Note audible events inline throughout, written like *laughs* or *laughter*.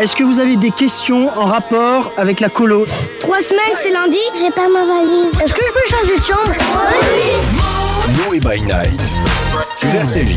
Est-ce que vous avez des questions en rapport avec la colo Trois semaines, c'est lundi. J'ai pas ma valise. Est-ce que je peux changer de chambre? Noé by Night. Sur RCJ.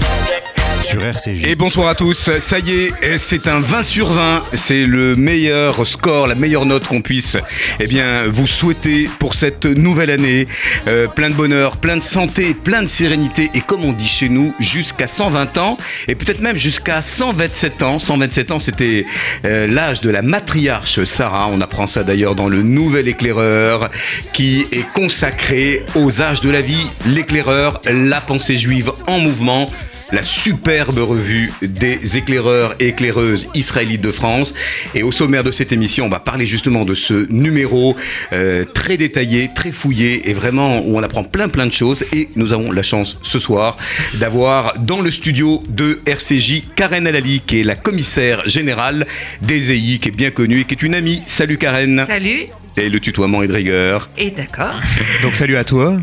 Et bonsoir à tous, ça y est, c'est un 20 sur 20, c'est le meilleur score, la meilleure note qu'on puisse eh bien, vous souhaiter pour cette nouvelle année. Euh, plein de bonheur, plein de santé, plein de sérénité et comme on dit chez nous, jusqu'à 120 ans. Et peut-être même jusqu'à 127 ans. 127 ans, c'était euh, l'âge de la matriarche Sarah, on apprend ça d'ailleurs dans le Nouvel Éclaireur qui est consacré aux âges de la vie, l'éclaireur, la pensée juive en mouvement la superbe revue des éclaireurs et éclaireuses israélites de France. Et au sommaire de cette émission, on va parler justement de ce numéro euh, très détaillé, très fouillé et vraiment où on apprend plein plein de choses. Et nous avons la chance ce soir d'avoir dans le studio de RCJ Karen Alali, qui est la commissaire générale des EI, qui est bien connue et qui est une amie. Salut Karen. Salut. Et le tutoiement est de rigueur. Et d'accord. *laughs* Donc salut à toi.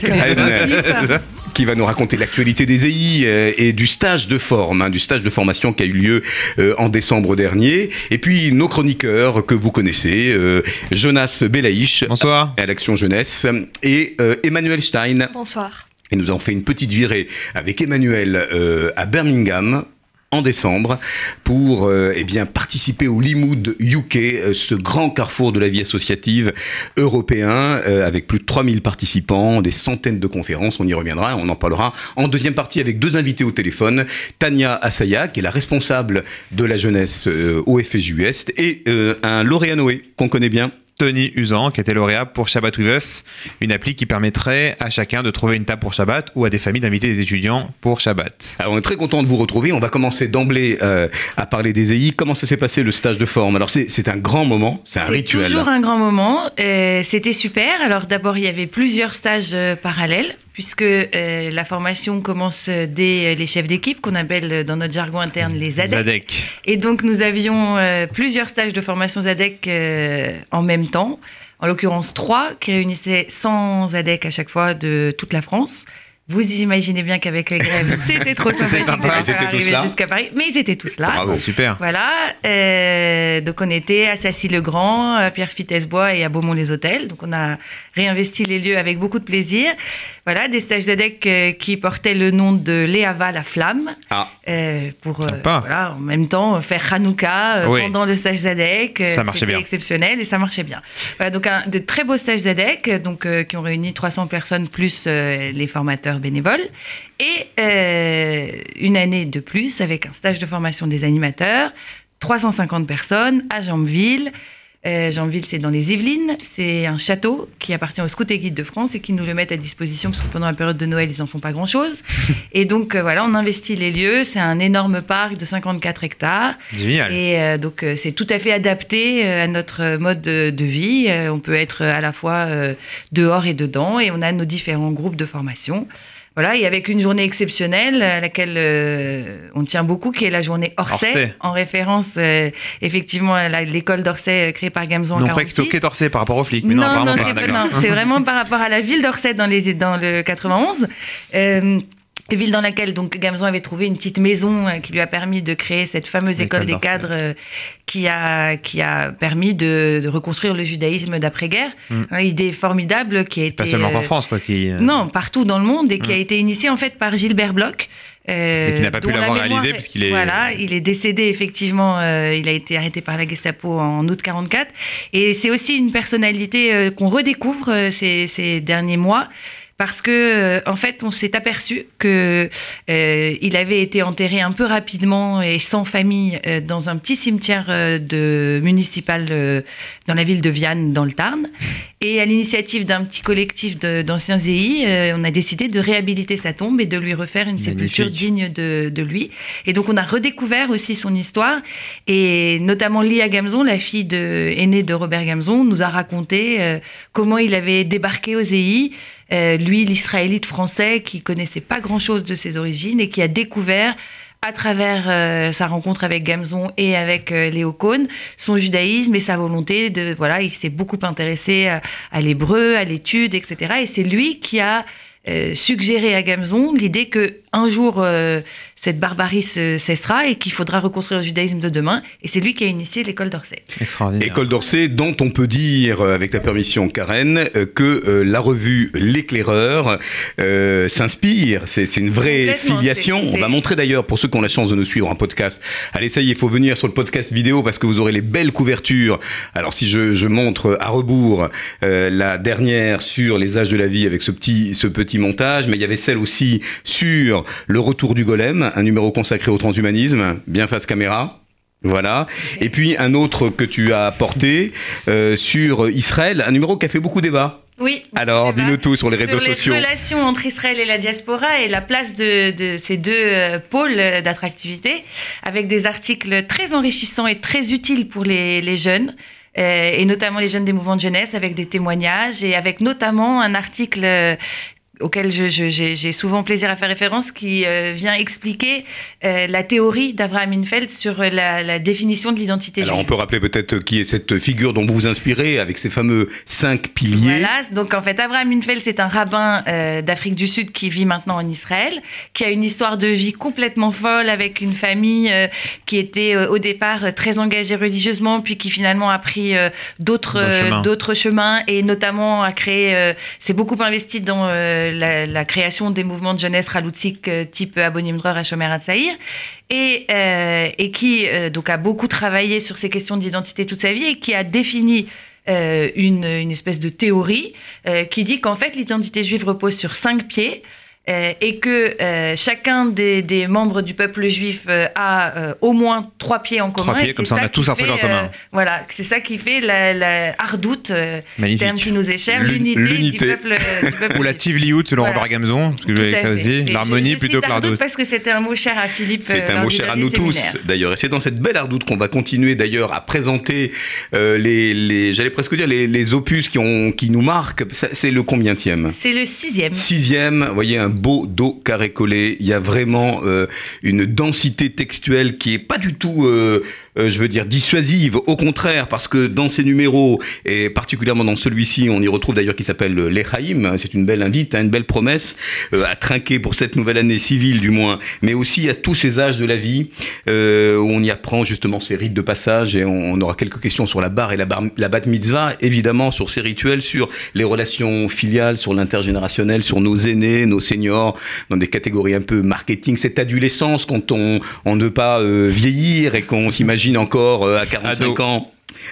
Karen, qui va nous raconter l'actualité des EI euh, et du stage de forme, hein, du stage de formation qui a eu lieu euh, en décembre dernier. Et puis nos chroniqueurs que vous connaissez, euh, Jonas Belaïch, Bonsoir. à l'Action Jeunesse, et euh, Emmanuel Stein. Bonsoir. Et nous avons fait une petite virée avec Emmanuel euh, à Birmingham en décembre pour euh, eh bien participer au Limoud UK, euh, ce grand carrefour de la vie associative européen euh, avec plus de 3000 participants, des centaines de conférences, on y reviendra, on en parlera en deuxième partie avec deux invités au téléphone, Tania Assaya qui est la responsable de la jeunesse euh, au FSJUS et euh, un lauréat Noé qu'on connaît bien. Tony Usan, qui était lauréat pour Shabbat with Us, une appli qui permettrait à chacun de trouver une table pour Shabbat ou à des familles d'inviter des étudiants pour Shabbat. Alors on est très content de vous retrouver. On va commencer d'emblée euh, à parler des EI. Comment ça s'est passé le stage de forme? Alors c'est c'est un grand moment, c'est un C'est rituel. toujours un grand moment. Euh, C'était super. Alors d'abord, il y avait plusieurs stages euh, parallèles, puisque euh, la formation commence dès les chefs d'équipe, qu'on appelle euh, dans notre jargon interne les ADEC. Zadek. Et donc nous avions euh, plusieurs stages de formation ZADEC euh, en même temps. En l'occurrence, trois qui réunissaient 100 ZADEC à chaque fois de toute la France. Vous imaginez bien qu'avec les grèves, *laughs* c'était trop sympa. Ils étaient tous arriver là jusqu'à Paris. Mais ils étaient tous là. Bravo. Super. Voilà, euh, donc on était à Sassy-le-Grand, à Pierre-Fitesbois et à Beaumont-les-Hôtels. Donc on a réinvesti les lieux avec beaucoup de plaisir. Voilà, des stages ZADEC euh, qui portaient le nom de Léava la Flamme. Ah. euh, pour euh, voilà, en même temps faire Hanouka Oui. pendant le stage ZADEC. Ça marchait C'était bien. exceptionnel et ça marchait bien. Voilà, donc un, de très beaux stages ZADEC donc, euh, qui ont réuni 300 personnes plus euh, les formateurs bénévoles. Et euh, une année de plus avec un stage de formation des animateurs, 350 personnes à Jambeville. Euh, Jambeville, c'est dans les Yvelines. C'est un château qui appartient aux Scouts et Guides de France et qui nous le mettent à disposition parce que pendant la période de Noël, ils n'en font pas grand-chose. *laughs* et donc, euh, voilà, on investit les lieux. C'est un énorme parc de 54 hectares. Génial. Et euh, donc, euh, c'est tout à fait adapté à notre mode de, de vie. On peut être à la fois dehors et dedans. Et on a nos différents groupes de formation. Voilà, et avec une journée exceptionnelle à laquelle euh, on tient beaucoup, qui est la journée Orsay, Orsay. en référence euh, effectivement à l'école d'Orsay euh, créée par Gamzon Non, pas que 46. c'était Quai par rapport aux flics, mais non, non, non, c'est non, vraiment par rapport à la ville d'Orsay dans, les, dans le 91. Euh, ville dans laquelle donc Gamzon avait trouvé une petite maison euh, qui lui a permis de créer cette fameuse école des cadres euh, qui a qui a permis de, de reconstruire le judaïsme d'après-guerre. Mm. Une idée formidable qui a été Pas seulement euh, en France, quoi. Qui, euh, non, partout dans le monde et qui Mm. a été initiée en fait par Gilbert Bloch. Et qui n'a pas pu la l'avoir mémoire réalisé puisqu'il est- Voilà, il est décédé effectivement. il a été arrêté par la Gestapo en août 44. Et c'est aussi une personnalité qu'on redécouvre ces, ces derniers mois. Parce que, euh, en fait, on s'est aperçu que euh, il avait été enterré un peu rapidement et sans famille euh, dans un petit cimetière euh, de municipal euh, dans la ville de Vienne, dans le Tarn. Et à l'initiative d'un petit collectif d'anciens EI, euh, on a décidé de réhabiliter sa tombe et de lui refaire une sépulture digne de, de lui. Et donc on a redécouvert aussi son histoire. Et notamment Lia Gamzon, la fille de, aînée de Robert Gamzon, nous a raconté euh, comment il avait débarqué aux EI. Euh, lui, l'Israélite français, qui connaissait pas grand-chose de ses origines et qui a découvert à travers euh, sa rencontre avec Gamzon et avec euh, Léo Cohn, son judaïsme et sa volonté de voilà, il s'est beaucoup intéressé à, l'hébreu, à l'étude, etc. Et c'est lui qui a euh, suggéré à Gamzon l'idée que un jour cette barbarie se- cessera et qu'il faudra reconstruire le judaïsme de demain. Et c'est lui qui a initié l'école d'Orsay. Extraordinaire. École d'Orsay, dont on peut dire, euh, avec ta permission, Karen, euh, que euh, la revue L'éclaireur euh, s'inspire. C'est une vraie filiation. On va montrer d'ailleurs, pour ceux qui ont la chance de nous suivre en podcast, allez, ça y est, il faut venir sur le podcast vidéo parce que vous aurez les belles couvertures. Alors, si je, je montre à rebours euh, la dernière sur les âges de la vie avec ce petit, ce petit montage, mais il y avait celle aussi sur le retour du golem, un numéro consacré au transhumanisme, bien face caméra. Voilà. Et puis un autre que tu as porté euh, sur Israël, un numéro qui a fait beaucoup débat. Oui. Alors, dis-nous tout sur les réseaux sociaux. Les relations entre Israël et la diaspora et la place de, de ces deux euh, pôles d'attractivité, avec des articles très enrichissants et très utiles pour les, les jeunes. euh, et notamment les jeunes des mouvements de jeunesse, avec des témoignages et avec notamment un article auquel je- je- j'ai souvent plaisir à faire référence, qui euh, vient expliquer euh, la théorie d'Abraham Infeld sur la, la définition de l'identité Alors on juive. peut rappeler peut-être qui est cette figure dont vous vous inspirez avec ces fameux cinq piliers. Voilà, donc en fait, Abraham Infeld, c'est un rabbin euh, d'Afrique du Sud qui vit maintenant en Israël, qui a une histoire de vie complètement folle avec une famille euh, qui était euh, au départ euh, très engagée religieusement, puis qui finalement a pris euh, d'autres D'autres euh, chemins. et notamment a créé, euh, s'est beaucoup investi dans euh, la, la création des mouvements de jeunesse raloutique euh, type Abonim Dror à Shomer Hatzaïr et, euh, et qui euh, donc a beaucoup travaillé sur ces questions d'identité toute sa vie et qui a défini euh, une, une espèce de théorie euh, qui dit qu'en fait l'identité juive repose sur cinq pieds. Euh, et que euh, chacun des, des membres du peuple juif euh, a au moins trois pieds en commun. Trois pieds, comme ça, on a tous un truc en commun. voilà, c'est ça qui fait la, la hardoute, terme qui nous est cher, L'un- l'unité du peuple, du peuple *laughs* Ou la. Tivliout selon. Robert Gamzon, L'harmonie plutôt que hardoute l'ardoute. parce que c'était un mot cher à Philippe. C'est un mot cher à nous tous, d'ailleurs. Et c'est dans cette belle ardoute qu'on va continuer, d'ailleurs, à présenter les, les j'allais presque dire, les, les opus qui, ont, qui nous marquent. C'est le combienième C'est le sixième. Sixième, vous voyez, un beau dos carré collé. Il y a vraiment euh, une densité textuelle qui est pas du tout, euh, je veux dire, dissuasive. Au contraire, parce que dans ces numéros, et particulièrement dans celui-ci, on y retrouve d'ailleurs qui s'appelle l'Echaïm. C'est une belle invite, hein, une belle promesse euh, à trinquer pour cette nouvelle année civile, du moins. Mais aussi à tous ces âges de la vie, euh, où on y apprend justement ces rites de passage. Et on, aura quelques questions sur la barre et la, bar, la bat mitzvah, évidemment, sur ces rituels, sur les relations filiales, sur l'intergénérationnel, sur nos aînés, nos seniors, dans des catégories un peu marketing, cette adolescence quand on, on ne veut pas vieillir et qu'on s'imagine encore euh, à 45 Ado. ans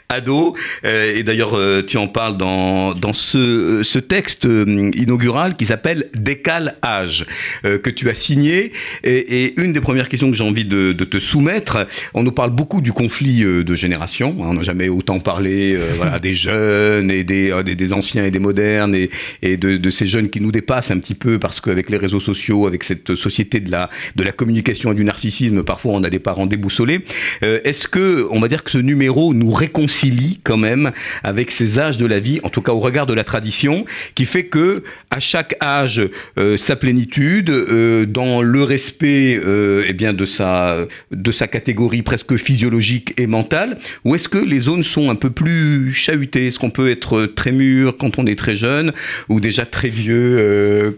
ado. Euh, et d'ailleurs, euh, tu en parles dans, dans ce, euh, ce texte inaugural qui s'appelle Décale âge, que tu as signé. Et, et une des premières questions que j'ai envie de, de te soumettre, on nous parle beaucoup du conflit de génération. hein, on n'a jamais autant parlé euh, *laughs* voilà, des jeunes et des, des, des anciens et des modernes et, et de, de ces jeunes qui nous dépassent un petit peu parce qu'avec les réseaux sociaux, avec cette société de la, de la communication et du narcissisme, parfois on a des parents déboussolés. Euh, Est-ce que, on va dire que ce numéro nous réconcilie quand même avec ces âges de la vie, en tout cas au regard de la tradition, qui fait que à chaque âge euh, sa plénitude, euh, dans le respect euh, eh bien de sa de sa catégorie presque physiologique et mentale, ou est-ce que les zones sont un peu plus chahutées? Est-ce qu'on peut être très mûr quand on est très jeune ou déjà très vieux euh,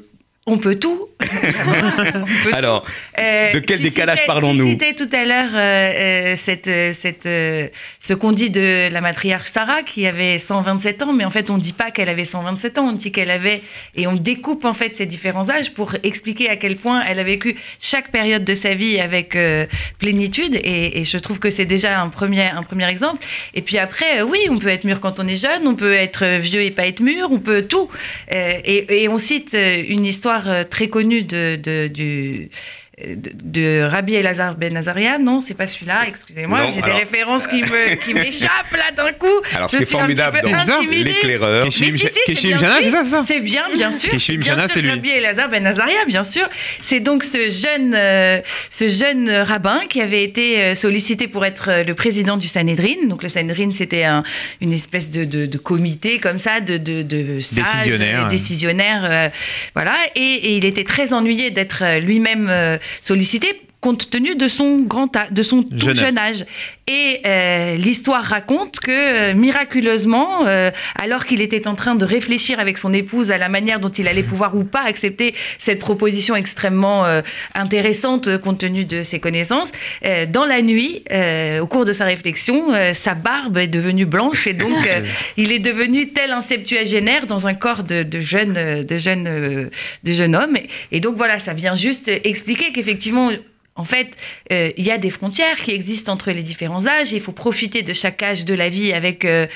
On peut tout. *laughs* On peut Alors, Euh, De quel décalage parlons-nous? Tu citais tout à l'heure euh, euh, cette, cette, ce qu'on dit de la matriarche Sarah qui avait 127 ans, mais en fait on ne dit pas qu'elle avait 127 ans, on dit qu'elle avait et on découpe en fait ces différents âges pour expliquer à quel point elle a vécu chaque période de sa vie avec euh, plénitude et, et je trouve que c'est déjà un premier, un premier exemple. Et puis après, euh, oui, on peut être mûr quand on est jeune, on peut être vieux et pas être mûr, on peut tout. Euh, et, et on cite une histoire euh, très connue de, du de, de Rabbi Elazar Ben Azariah, non, c'est pas celui-là, excusez-moi, j'ai des références qui *laughs* m'échappent là d'un coup. alors ce qui est formidable dans l'éclaireur, si, si, c'est ça, c'est ça C'est bien, bien *laughs* sûr. Shana, sûr, c'est lui. Rabbi Elazar Ben Azaria, bien sûr. C'est donc ce jeune, euh, ce jeune rabbin qui avait été euh, sollicité pour être euh, le président du Sanhedrin. Donc le Sanhedrin, c'était un- une espèce de, de- de comité comme ça, de, de, de sages, Décisionnaire, euh, voilà. Et, et il était très ennuyé d'être lui-même sollicité compte tenu de son grand de son tout Jeune jeune, âge. Et euh, l'histoire raconte que euh, miraculeusement, euh, alors qu'il était en train de réfléchir avec son épouse à la manière dont il allait pouvoir ou pas accepter cette proposition extrêmement euh, intéressante compte tenu de ses connaissances, dans la nuit, au cours de sa réflexion, sa barbe est devenue blanche et donc *laughs* il est devenu tel un septuagénaire dans un corps de, de jeune, de jeune, de jeune homme. Et, et donc voilà, ça vient juste expliquer qu'effectivement, en fait, euh, il y a des frontières qui existent entre les différents âges. et Il faut profiter de chaque âge de la vie avec. euh,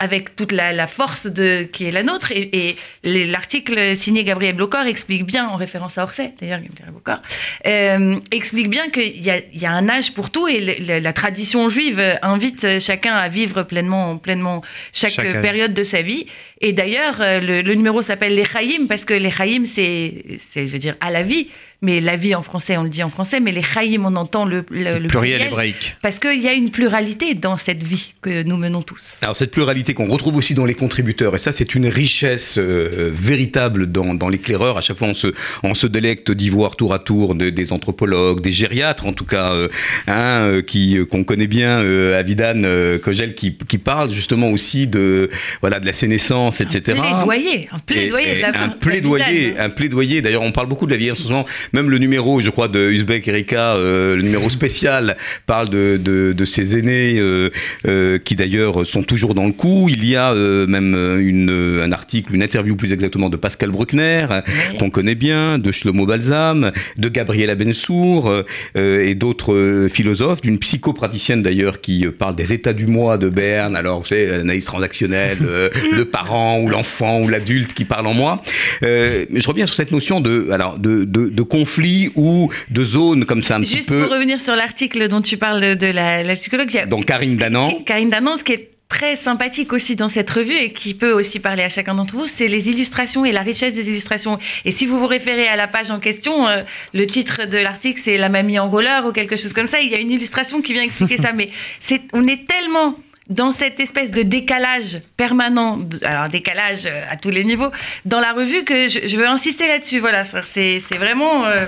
avec toute la, la force de, qui est la nôtre. Et, l'article signé Gabriel Blocor explique bien, en référence à Orsay, d'ailleurs, Gabriel Blocor, euh, explique bien qu'il y a, il y a un âge pour tout et le- le- la tradition juive invite chacun à vivre pleinement, pleinement chaque, période de sa vie. Et d'ailleurs, le, le numéro s'appelle les Chaïm parce que les Chaïm, c'est, c'est, je veux dire, à la vie. Mais la vie en français, on le dit en français, mais les Chaïm, on entend le, le, le Pluriel hébraïque. Parce qu'il y a une pluralité dans cette vie que nous menons tous. Alors cette pluralité qu'on retrouve aussi dans les contributeurs, et ça c'est une richesse euh, véritable dans, dans l'éclaireur. À chaque fois on se, on se délecte d'y voir tour à tour de- des anthropologues, des gériatres en tout cas, euh, hein, euh, qui qu'on connaît bien, euh, Avidan euh, Kogel, qui, qui parle justement aussi de voilà de la sénescence, etc. Plaidoyer, un plaidoyer. Et- de et la un plaidoyer, un plaidoyer. D'ailleurs, on parle beaucoup de la vieillesse en ce moment. Même le numéro, je crois, de Uzbek Erika, euh, le numéro spécial, *laughs* parle de, de, de ces aînés euh, euh, qui d'ailleurs sont toujours dans le coup. Il y a même une, un article, une interview plus exactement de Pascal Bruckner, Oui. qu'on connaît bien, de Shlomo Balsam, de Gabriela Bensour et d'autres philosophes, d'une psychopraticienne d'ailleurs qui parle des états du moi de Berne. Alors, vous savez, analyse transactionnelle, *laughs* le parent ou l'enfant ou l'adulte qui parle en moi. Je reviens sur cette notion de, alors, de, de, de conflit ou de zone comme ça un petit Juste peu. pour revenir sur l'article dont tu parles de la, la psychologue, il y a Donc Karine Danan. Karine Danan, ce qui est très sympathique aussi dans cette revue et qui peut aussi parler à chacun d'entre vous, c'est les illustrations et la richesse des illustrations. Et si vous vous référez à la page en question, euh, le titre de l'article c'est La mamie en roller ou quelque chose comme ça. Il y a une illustration qui vient expliquer ça. *laughs* Mais c'est, on est tellement dans cette espèce de décalage permanent, alors décalage euh, à tous les niveaux, dans la revue que je, veux insister là-dessus. Voilà, c'est, c'est vraiment. euh,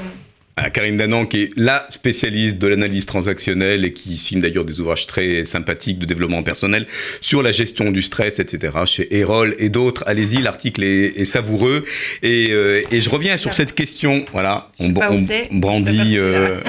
à Karine Danan, qui est la spécialiste de l'analyse transactionnelle et qui signe d'ailleurs des ouvrages très sympathiques de développement personnel sur la gestion du stress, etc. chez Erol et d'autres. Allez-y, l'article est, est savoureux. Et, euh, et je reviens sur cette question. Voilà. Je brandit. euh,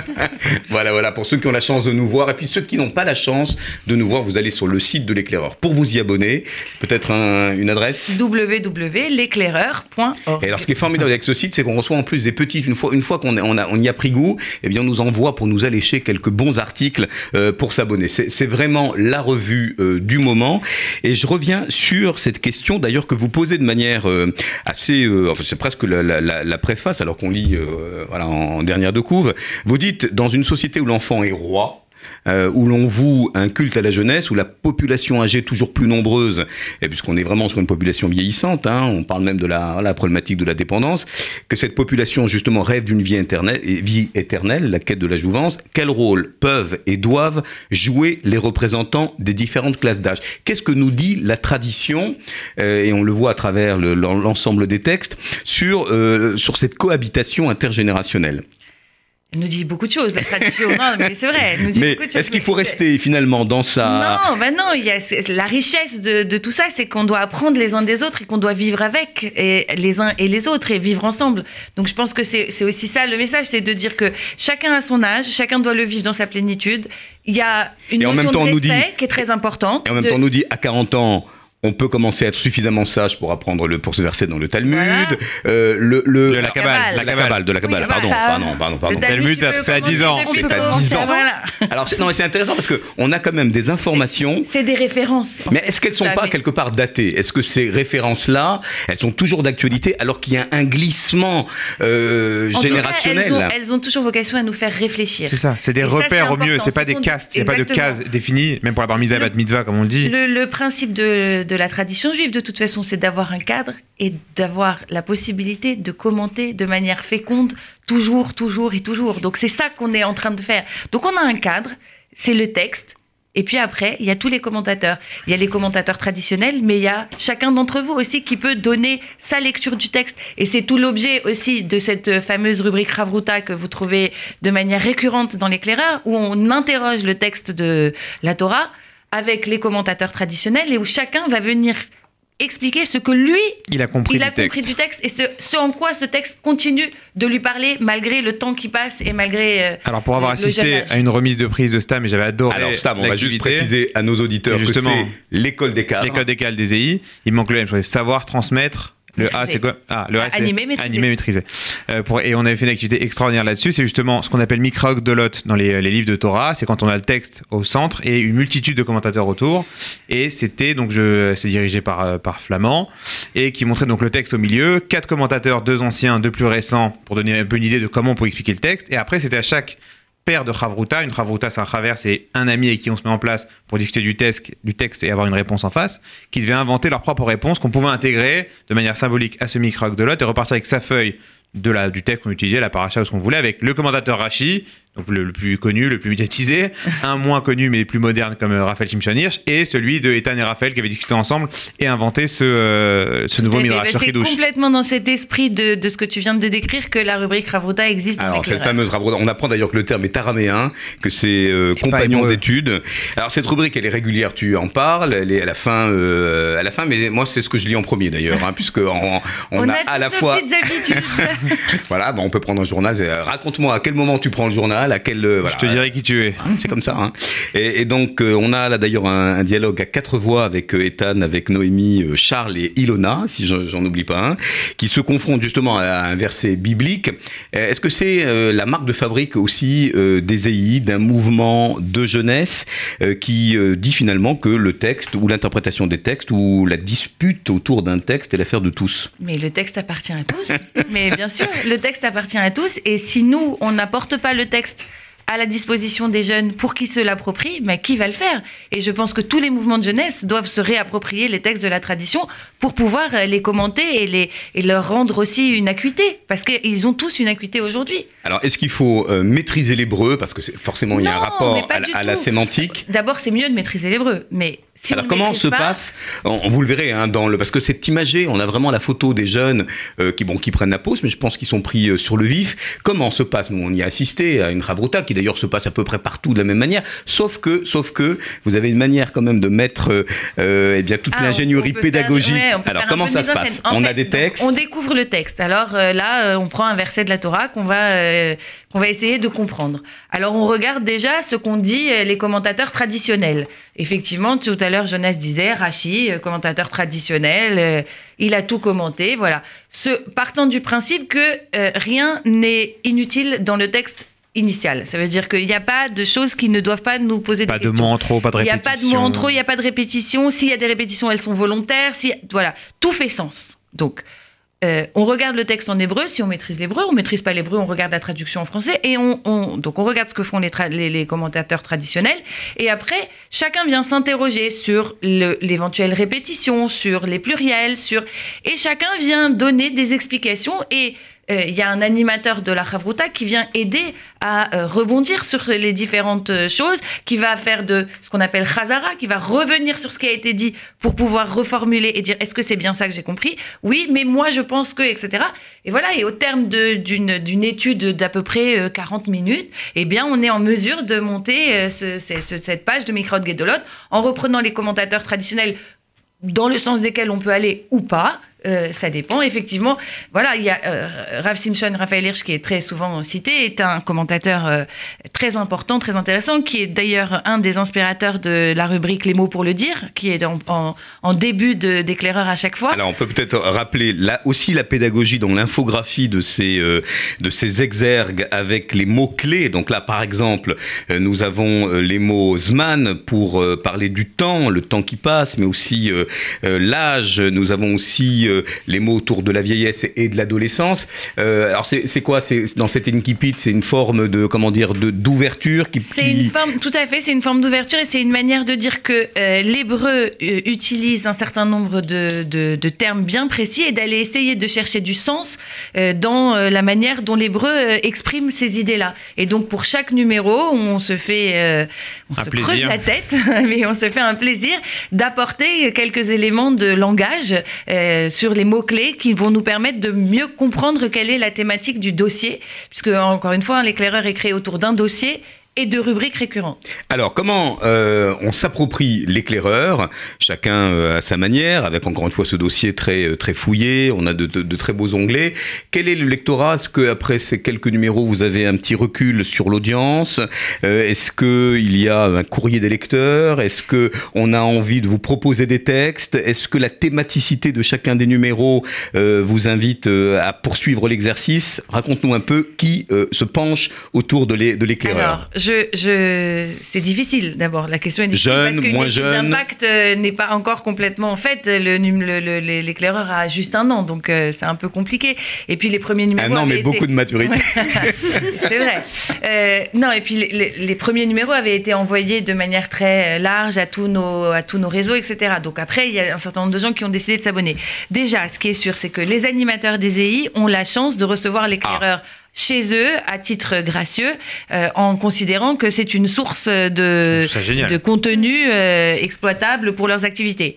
*laughs* voilà, voilà, pour ceux qui ont la chance de nous voir. Et puis ceux qui n'ont pas la chance de nous voir, vous allez sur le site de l'éclaireur pour vous y abonner. Peut-être un- une adresse? Www.l'éclaireur.org. et alors, ce qui est formidable avec ce site, c'est qu'on reçoit en plus des petites, une fois, une fois qu'on on, on y a pris goût, eh bien, on nous envoie pour nous allécher quelques bons articles euh, pour s'abonner. C'est vraiment la revue euh, du moment. Et je reviens sur cette question, d'ailleurs, que vous posez de manière euh, assez, enfin, c'est presque la, préface, alors qu'on lit, voilà, en dernière de couve. Vous dites, dans une société où l'enfant est roi, euh, où l'on voue un culte à la jeunesse, où la population âgée toujours plus nombreuse, et puisqu'on est vraiment sur une population vieillissante, hein, on parle même de la, problématique de la dépendance, que cette population justement rêve d'une vie éternelle, la quête de la jouvence, quel rôle peuvent et doivent jouer les représentants des différentes classes d'âge? Qu'est-ce que nous dit la tradition, euh, et on le voit à travers le- l'ensemble des textes, sur, euh, sur cette cohabitation intergénérationnelle? Elle nous dit beaucoup de choses, la tradition. non, mais c'est vrai. Elle nous dit Mais beaucoup de choses. est-ce qu'il faut rester finalement dans sa... Non, bah non, il y a, la richesse de, de tout ça, c'est qu'on doit apprendre les uns des autres et qu'on doit vivre avec et les uns et les autres et vivre ensemble. Donc je pense que c'est aussi ça le message, c'est de dire que chacun a son âge, chacun doit le vivre dans sa plénitude. Il y a une Et en notion même temps, on de nous respect dit- qui est très importante. Et en même de- temps, on nous dit à 40 ans. On peut commencer à être suffisamment sage pour apprendre le pour se verser dans le Talmud. Voilà. Euh, le, le- De la Kabbale, la Kabbale, de la Kabbale. Oui, pardon, voilà. pardon, pardon, pardon. Le Talmud, c'est à 10 ans. C'est à peu. 10 ans. Voilà. Alors c'est- non, mais c'est intéressant parce que on a quand même des informations. C'est des références. en Mais est-ce qu'elles sont ça, pas mais- quelque part datées? Est-ce que ces références-là, elles sont toujours d'actualité alors qu'il y a un glissement euh, tout cas, générationnel? elles, ont, elles ont toujours vocation à nous faire réfléchir. C'est ça, c'est des Et ça, repères c'est au mieux, c'est pas Ce des sont- castes, il n'y a pas de cases définies, même pour la bar mitzvah, Le- bat mitzvah, comme on le dit. Le, le principe de, de la tradition juive, de toute façon, c'est d'avoir un cadre et d'avoir la possibilité de commenter de manière féconde, toujours, toujours et toujours. Donc c'est ça qu'on est en train de faire. Donc on a un cadre, c'est le texte. Et puis après, il y a tous les commentateurs. Il y a les commentateurs traditionnels, mais il y a chacun d'entre vous aussi qui peut donner sa lecture du texte. Et c'est tout l'objet aussi de cette fameuse rubrique Ravruta que vous trouvez de manière récurrente dans l'éclaireur, où on interroge le texte de la Torah avec les commentateurs traditionnels et où chacun va venir expliquer ce que lui, Il a compris il a du texte. compris du texte et ce, ce en quoi ce texte continue de lui parler malgré le temps qui passe et malgré. euh, Alors pour avoir le- assisté à une remise de prise de Stam, et j'avais adoré Alors Stam, on va juste préciser à nos auditeurs que Justement. c'est l'école des cadres. L'école des cales des EI, il manque le M, je voulais savoir, transmettre. Le A, c'est quoi Ah, le A, c'est Animer, maîtriser. Animer, maîtriser. Euh, pour, et on avait fait une activité extraordinaire là-dessus. C'est justement ce qu'on appelle Mikrog de Lot dans les, les livres de Torah. C'est quand on a le texte au centre et une multitude de commentateurs autour. Et c'était donc, je, c'est dirigé par, euh, par Flamand et qui montrait donc le texte au milieu. Quatre commentateurs, deux anciens, deux plus récents pour donner un peu une idée de comment on peut expliquer le texte. Et après, c'était à chaque de Chavruta. Une Chavruta, c'est un Chaver, c'est un ami avec qui on se met en place pour discuter du texte, du texte et avoir une réponse en face, qui devait inventer leur propre réponse qu'on pouvait intégrer de manière symbolique à ce micro de Lot et repartir avec sa feuille de la, du texte qu'on utilisait, la paracha ou ce qu'on voulait, avec le commentateur Rashi, donc le, le plus connu, le plus médiatisé, *laughs* un moins connu mais plus moderne comme euh, Raphaël Shimshon Hirsch, et celui de Ethan et Raphaël qui avaient discuté ensemble et inventé ce, euh, ce nouveau. Midrash sur C'est complètement dans cet esprit de, de ce que tu viens de décrire que la rubrique Ravruta existe Alors, c'est le l'éclaireur. fameux Rabroda. On apprend d'ailleurs que le terme est araméen, que c'est euh, compagnon d'études. Alors, cette rubrique, elle est régulière, tu en parles, elle est à la fin, euh, à la fin mais moi, c'est ce que je lis en premier d'ailleurs, hein, puisque on, *laughs* on On, a, a, à la fois. petites habitudes. *laughs* Voilà, bon, on peut prendre un journal. Raconte-moi à quel moment tu prends le journal, euh, voilà. Je te dirai qui tu es. C'est comme ça. Hein. Et, et donc, euh, on a là d'ailleurs un, un dialogue à quatre voix avec euh, Ethan, avec Noémie, euh, Charles et Ilona, si je- j'en oublie pas un, qui se confrontent justement à un verset biblique. Est-ce que c'est euh, la marque de fabrique aussi euh, des EI, d'un mouvement de jeunesse euh, qui euh, dit finalement que le texte ou l'interprétation des textes ou la dispute autour d'un texte est l'affaire de tous? Mais le texte appartient à tous. Mais bien sûr, le texte appartient à tous. Et si nous, on n'apporte pas le texte à la disposition des jeunes pour qu'ils se l'approprient, mais qui va le faire? Et je pense que tous les mouvements de jeunesse doivent se réapproprier les textes de la tradition pour pouvoir euh, les commenter et, les, et leur rendre aussi une acuité. Parce qu'ils ont tous une acuité aujourd'hui. Alors, est-ce qu'il faut euh, maîtriser l'hébreu? Parce que forcément, il y a un rapport à, à la sémantique. D'abord, c'est mieux de maîtriser l'hébreu. Mais si Alors comment se pas- passe on, Vous le verrez hein, dans le parce que c'est imagé. On a vraiment la photo des jeunes euh, qui bon qui prennent la pause, mais je pense qu'ils sont pris euh, sur le vif. Comment se passe Nous, on y a assisté à une ravruta qui d'ailleurs se passe à peu près partout de la même manière. Sauf que, sauf que vous avez une manière quand même de mettre euh, euh, eh bien toute Ah, l'ingénierie pédagogique. faire- ouais, Alors comment ça se passe On a des textes. on découvre le texte. Alors là, on prend un verset de la Torah qu'on va, qu'on va essayer de comprendre. Alors on regarde déjà ce qu'ont dit euh, les commentateurs traditionnels. Effectivement, tout à l'heure, Jonas disait, Rachi, euh, commentateur traditionnel, euh, il a tout commenté. Voilà. Ce, partant du principe que euh, rien n'est inutile dans le texte initial. Ça veut dire qu'il n'y a pas de choses qui ne doivent pas nous poser Pas des de questions. mots en trop, pas de Il n'y répétition. a pas de mots en trop, il n'y a pas de répétition. S'il y a des répétitions, elles sont volontaires. Si, voilà, tout fait sens. Donc, euh, on regarde le texte en hébreu. Si on maîtrise l'hébreu, on maîtrise pas l'hébreu, on regarde la traduction en français. Et on, on- donc on regarde ce que font les, les, les commentateurs traditionnels. Et après, chacun vient s'interroger sur le- l'éventuelle répétition, sur les pluriels, sur et chacun vient donner des explications et il y a un animateur de la Chavruta qui vient aider à euh, rebondir sur les différentes euh, choses, qui va faire de ce qu'on appelle Chazara, qui va revenir sur ce qui a été dit pour pouvoir reformuler et dire est-ce que c'est bien ça que j'ai compris? Oui, mais moi je pense que, etc. Et voilà, et au terme d'une étude d'à peu près euh, 40 minutes, eh bien on est en mesure de monter euh, ce- ce- ce- cette page de Mikrot Gedolot en reprenant les commentateurs traditionnels dans le sens desquels on peut aller ou pas. Euh, ça dépend. Effectivement, voilà, il y a euh, Rav Simpson, Raphaël Hirsch, qui est très souvent cité, est un commentateur euh, très important, très intéressant, qui est d'ailleurs un des inspirateurs de la rubrique Les mots pour le dire, qui est en, début d'éclaireur à chaque fois. Alors, on peut peut-être rappeler là aussi la pédagogie dans l'infographie de ces euh, exergues avec les mots clés. Donc là, par exemple, nous avons les mots zman pour parler du temps, le temps qui passe, mais aussi l'âge. Nous avons aussi euh, les mots autour de la vieillesse et de l'adolescence. Euh, alors c'est quoi? C'est dans cet incipit, c'est une forme de comment dire de d'ouverture qui. C'est une forme, tout à fait, c'est une forme d'ouverture et c'est une manière de dire que euh, l'hébreu euh, utilise un certain nombre de, de, de termes bien précis et d'aller essayer de chercher du sens euh, dans euh, la manière dont l'hébreu euh, exprime ces idées-là. Et donc pour chaque numéro, on se fait, euh, on Un se plaisir. creuse la tête, *laughs* mais on se fait un plaisir d'apporter quelques éléments de langage euh, sur les mots-clés qui vont nous permettre de mieux comprendre quelle est la thématique du dossier, puisque encore une fois, l'éclaireur est créé autour d'un dossier et de rubriques récurrentes. Alors, comment euh, on s'approprie l'éclaireur Chacun euh, à sa manière, avec encore une fois ce dossier très euh, très fouillé. On a de, de- de très beaux onglets. Quel est le lectorat? Est-ce que après ces quelques numéros, vous avez un petit recul sur l'audience? Euh, Est-ce que il y a un courrier des lecteurs? Est-ce que on a envie de vous proposer des textes? Est-ce que la thématicité de chacun des numéros euh, vous invite à poursuivre l'exercice? Raconte-nous un peu qui se penche autour de l'é- de l'éclaireur. Alors, je, je, c'est difficile d'abord. La question est difficile Jeune, parce que moins l'étude jeune. d'impact euh, n'est pas encore complètement. Le, num- le- le- le- l'éclaireur a juste un an, donc euh, c'est un peu compliqué. Et puis les premiers numéros. Un an, avaient mais beaucoup de maturité. *laughs* c'est vrai. Euh, non, et puis les, premiers numéros avaient été envoyés de manière très large à tous nos, à tous nos réseaux, etc. Donc après, il y a un certain nombre de gens qui ont décidé de s'abonner. Déjà, ce qui est sûr, c'est que les animateurs des EI ont la chance de recevoir l'éclaireur. Chez eux, à titre gracieux, euh, en considérant que c'est une source de, de contenu euh, exploitable pour leurs activités.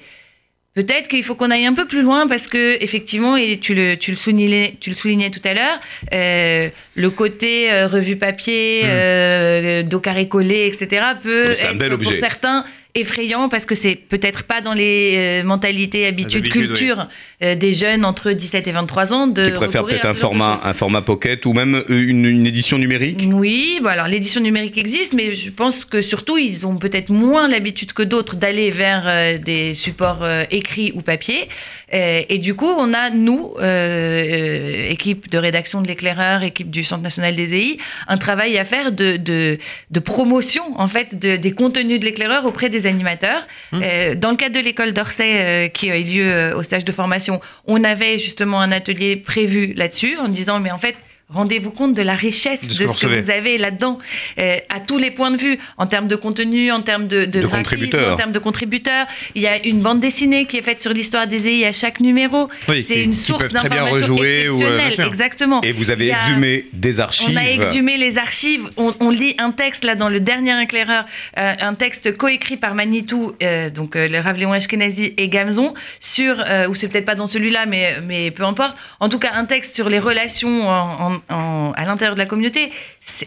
Peut-être qu'il faut qu'on aille un peu plus loin parce que effectivement, et tu le, tu le soulignais, tu le soulignais tout à l'heure, euh, le côté revue papier, euh, dos carré collé, etc. peut C'est un être bel pour objet. certains effrayant parce que c'est peut-être pas dans les euh, mentalités, habitudes, cultures euh, des jeunes entre 17 et 23 ans de Qui préfère recourir peut-être un format, un format pocket ou même euh, une, une édition numérique? Oui, bah alors l'édition numérique existe, mais je pense que surtout ils ont peut-être moins l'habitude que d'autres d'aller vers euh, des supports écrits ou papier. Euh, et du coup, on a nous, euh, euh, équipe de rédaction de l'éclaireur, équipe du Centre national des EI, un travail à faire de, de, de promotion en fait de- des contenus de l'éclaireur auprès des animateurs. Euh, dans le cadre de l'école d'Orsay euh, qui a eu lieu au stage de formation, on avait justement un atelier prévu là-dessus en disant mais en fait Rendez-vous compte de la richesse De de ce que vous que recevez. vous avez là-dedans, euh, à tous les points de vue, en termes de contenu, en termes de, de, De graphisme, contributeurs. en termes de contributeurs. Il y a une bande dessinée qui est faite sur l'histoire des EI à chaque numéro. Oui, C'est une source d'information ou, euh, exceptionnelle. sûr. Exactement. Et vous avez a- exhumé des archives. on a exhumé les archives. On, on lit un texte là dans le dernier éclaireur, euh, un texte coécrit par Manitou, donc le Rav Léon Ashkenazi et Gamzon, sur, ou c'est peut-être pas dans celui-là, mais, mais peu importe. En tout cas, un texte sur les relations en- en- en- à l'intérieur de la communauté.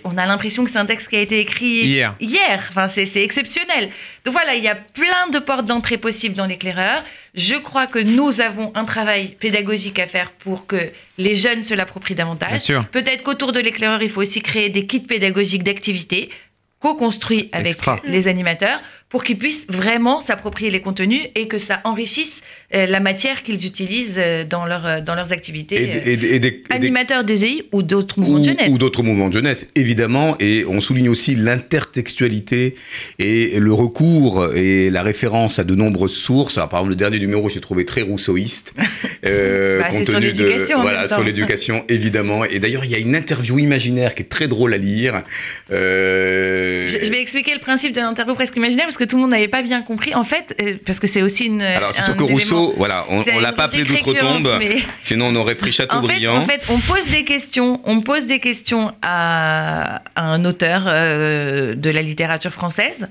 On a l'impression que c'est un texte qui a été écrit Hier. Hier. Enfin, c'est exceptionnel. Donc voilà, il y a plein de portes d'entrée possibles dans l'éclaireur. Je crois que nous avons un travail pédagogique à faire pour que les jeunes se l'approprient davantage. Peut-être qu'autour de l'éclaireur, il faut aussi créer des kits pédagogiques d'activités co-construits avec Extra. les animateurs pour qu'ils puissent vraiment s'approprier les contenus et que ça enrichisse euh, la matière qu'ils utilisent euh, dans, leur, euh, dans leurs activités. Et, et- et des- animateurs des EI ou d'autres mouvements ou, de jeunesse. ou d'autres mouvements de jeunesse, évidemment. Et on souligne aussi l'intertextualité et le recours et la référence à de nombreuses sources. Alors, par exemple, le dernier numéro, j'ai trouvé très rousseauiste. *laughs* euh, Bah, sur l'éducation Voilà, sur l'éducation, *laughs* évidemment. Et d'ailleurs, il y a une interview imaginaire qui est très drôle à lire. Je, je vais expliquer le principe de l'interview presque imaginaire parce que tout le monde n'avait pas bien compris. En fait, euh, parce que c'est aussi une. Alors, c'est sûr que Rousseau, voilà, on, on l'a pas appelé d'outre-tombe, mais- sinon on aurait pris *laughs* En fait, Chateaubriand. en fait, on pose des questions, on pose des questions à, à un auteur euh, de la littérature française.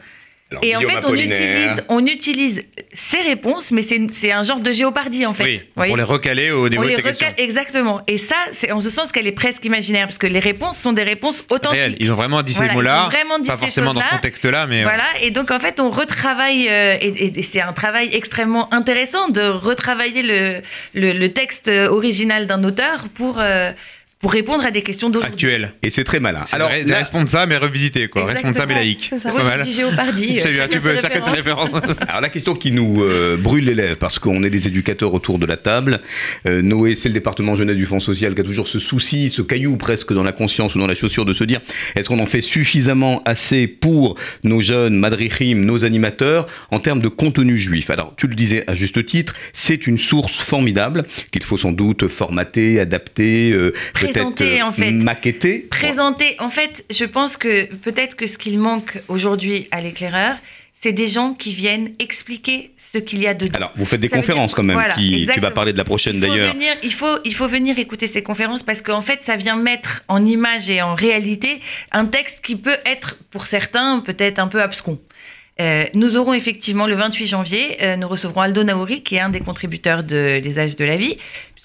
Alors, Et en fait, on utilise, on utilise ses réponses, mais c'est un genre de géopardie en fait. Oui, Vous pour les recaler au niveau on de les recale exactement. Et ça, c'est en ce sens qu'elle est presque imaginaire, parce que les réponses sont des réponses authentiques. Réel. Ils ont vraiment dit Voilà, ces mots-là, pas forcément dans ce contexte-là, mais euh, Voilà, et donc en fait, on retravaille, euh, et, et- et c'est un travail extrêmement intéressant de retravailler le, le, le texte original d'un auteur pour, euh, pour répondre à des questions d'aujourd'hui. Actuel. Et c'est très malin. Alors, des là- responsable et revisité, quoi. Exactement. Responsable et laïque. C'est ça. Dit chacun tu peux, chacun ses références. *laughs* Alors la question qui nous euh, brûle les lèvres, parce qu'on est des éducateurs autour de la table, euh, Noé, c'est le département jeunesse du Fonds social qui a toujours ce souci, ce caillou presque dans la conscience ou dans la chaussure de se dire, est-ce qu'on en fait suffisamment assez pour nos jeunes madrichim, nos animateurs, en termes de contenu juif? Alors tu le disais à juste titre, c'est une source formidable qu'il faut sans doute formater, adapter, euh, Présenter, en fait. maqueter. Présenter, en fait, je pense que peut-être que ce qu'il manque aujourd'hui à l'éclaireur, c'est des gens qui viennent expliquer ce qu'il y a dedans. Alors, vous faites des Ça conférences dire- quand même, voilà, qui, tu vas parler de la prochaine d'ailleurs. il faut, il faut venir écouter ces conférences parce qu'en fait, ça vient mettre en image et en réalité un texte qui peut être, pour certains, peut-être un peu abscon. Euh, nous aurons effectivement le 28 janvier, euh, nous recevrons Aldo Naouri, qui est un des contributeurs de Les âges de la vie,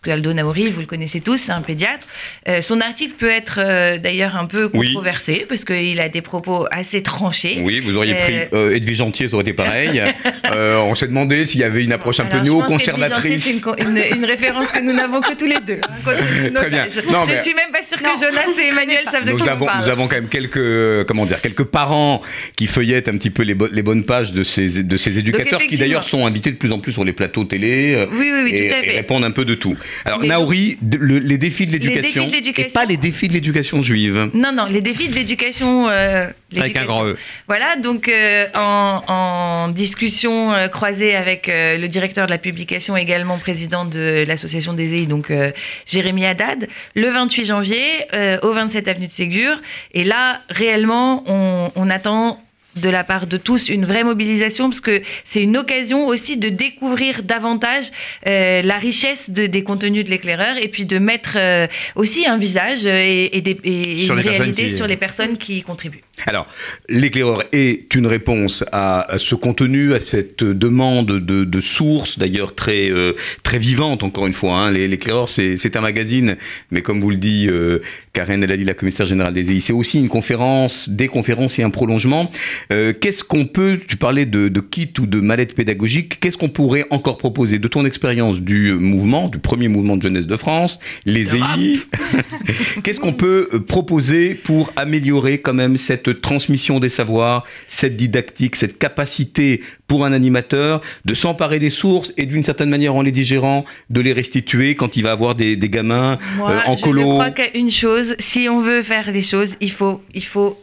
puisque Aldo Naouri, vous le connaissez tous, c'est un pédiatre. Euh, son article peut être euh, d'ailleurs un peu Oui. controversé, parce qu'il a des propos assez tranchés. Oui, vous auriez Euh, pris euh, Edwige Antier, ça aurait été pareil. *laughs* Euh, on s'est demandé s'il y avait une approche un peu néo-conservatrice. C'est une, co- une- une référence que nous n'avons que tous les deux. hein, *laughs* Très bien. Je, Non, je mais- suis même pas sûre que Jonas et Emmanuel savent de Nous qui on avons, parle. nous avons quand même quelques, euh, comment dire, quelques parents qui feuillettent un petit peu les, bo- les bonnes pages de ces, de ces éducateurs qui d'ailleurs sont invités de plus en plus sur les plateaux télé euh, Oui, oui, oui, et, tout à et fait. répondent un peu de tout. Alors Mais Naouri, le- les défis de l'éducation et pas les défis de l'éducation juive. Non, non, les défis de l'éducation. euh, Avec un grand E. Voilà, donc euh, en, en discussion euh, croisée avec euh, le directeur de la publication, également président de l'association des EI, donc Jérémy Haddad, le 28 janvier au 27 avenue de Ségur. Et là, réellement, on, on attend de la part de tous une vraie mobilisation parce que c'est une occasion aussi de découvrir davantage euh, la richesse de- des contenus de l'éclaireur et puis de mettre euh, aussi un visage euh, et, et des- et Sur une réalité qui- sur les personnes qui y contribuent. Alors, l'éclaireur est une réponse à, ce contenu, à cette demande de, de sources, d'ailleurs très, euh, très vivante, encore une fois. Hein. L'éclaireur, c'est c'est un magazine, mais comme vous le dit euh, Karen Elali, la commissaire générale des EI, c'est aussi une conférence, des conférences et un prolongement. Euh, qu'est-ce qu'on peut, tu parlais de, de kit ou de mallette pédagogique, qu'est-ce qu'on pourrait encore proposer de ton expérience du mouvement, du premier mouvement de jeunesse de France, les EI *laughs* Qu'est-ce qu'on peut euh, proposer pour améliorer quand même cette transmission des savoirs, cette didactique, cette capacité pour un animateur de s'emparer des sources et d'une certaine manière en les digérant, de les restituer quand il va avoir des, des gamins Moi, euh, en je colo? ne crois qu'à une chose, si on veut faire des choses, il faut, il faut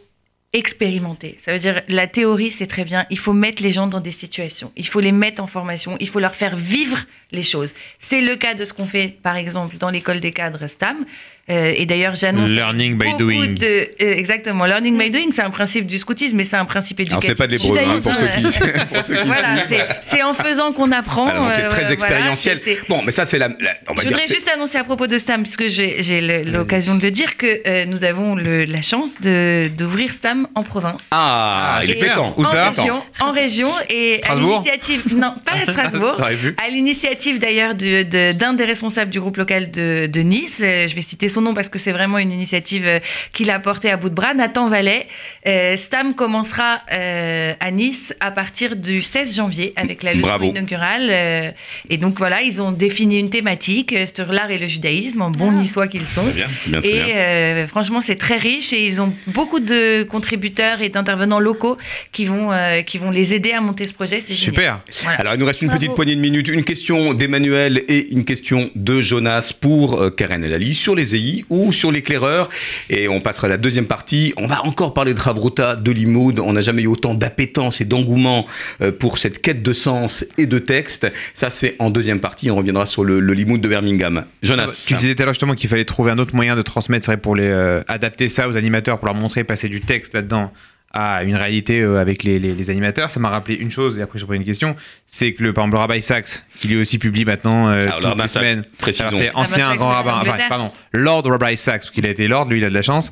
expérimenter. Ça veut dire, la théorie, c'est très bien, il faut mettre les gens dans des situations, il faut les mettre en formation, il faut leur faire vivre les choses. C'est le cas de ce qu'on fait, par exemple, dans l'école des cadres STAM. Euh, et d'ailleurs, j'annonce... Learning by beaucoup doing. de- euh, exactement, learning by doing, c'est un principe du scoutisme, mais c'est un principe Alors éducatif. c'est pas de l'hébreu hein, pour, ceux qui, *laughs* pour ceux qui Voilà, c'est- en faisant qu'on apprend. C'est euh, très voilà, expérientiel. Bon, mais ça c'est la, la- on va je dire, voudrais juste annoncer à propos de STAM, puisque j'ai l'occasion de le dire, que euh, nous avons le- la chance de- d'ouvrir STAM en province. Ah, Ah, il est temps. Où en ça région, en région et à l'initiative non pas à *laughs* Strasbourg Ça à l'initiative d'ailleurs de- d'un des responsables du groupe local de, de Nice je vais citer son nom parce que c'est vraiment une initiative euh, qu'il a portée à bout de bras Nathan Vallet Euh, Stam commencera euh, à Nice à partir du 16 janvier avec la leçon inaugurale euh, et donc voilà ils ont défini une thématique sur l'art et le judaïsme en bons niçois qu'ils sont Très bien, très bien, très et bien. euh, franchement, c'est très riche et ils ont beaucoup de contributeurs et d'intervenants locaux qui vont, euh, qui vont les aider à monter ce projet. C'est. Super. Voilà. Alors, il nous reste une Bravo. petite poignée de minutes. Une question d'Emmanuel et une question de Jonas pour euh, Karen Elali sur les EI ou sur l'éclaireur. Et on passera à la deuxième partie. On va encore parler de Ravruta, de Limoud. On n'a jamais eu autant d'appétence et d'engouement euh, pour cette quête de sens et de texte. Ça, c'est en deuxième partie. On reviendra sur le, Limoud de Birmingham. Jonas. Tu disais tout à l'heure justement qu'il fallait trouver un autre moyen de transmettre, pour les euh, adapter ça aux animateurs, pour leur montrer passer du texte là-dedans à une réalité euh, avec les, les- les animateurs. Ça m'a rappelé une chose, et après je pose une question, c'est que le, par exemple, le Rabbi Sachs, qui lui aussi publie maintenant euh, Alors, toutes rabbin les semaines. c'est ancien Sachs, grand rabbin, enfin, pardon, Lord Rabbi Sachs, parce qu'il a été Lord, lui il a de la chance,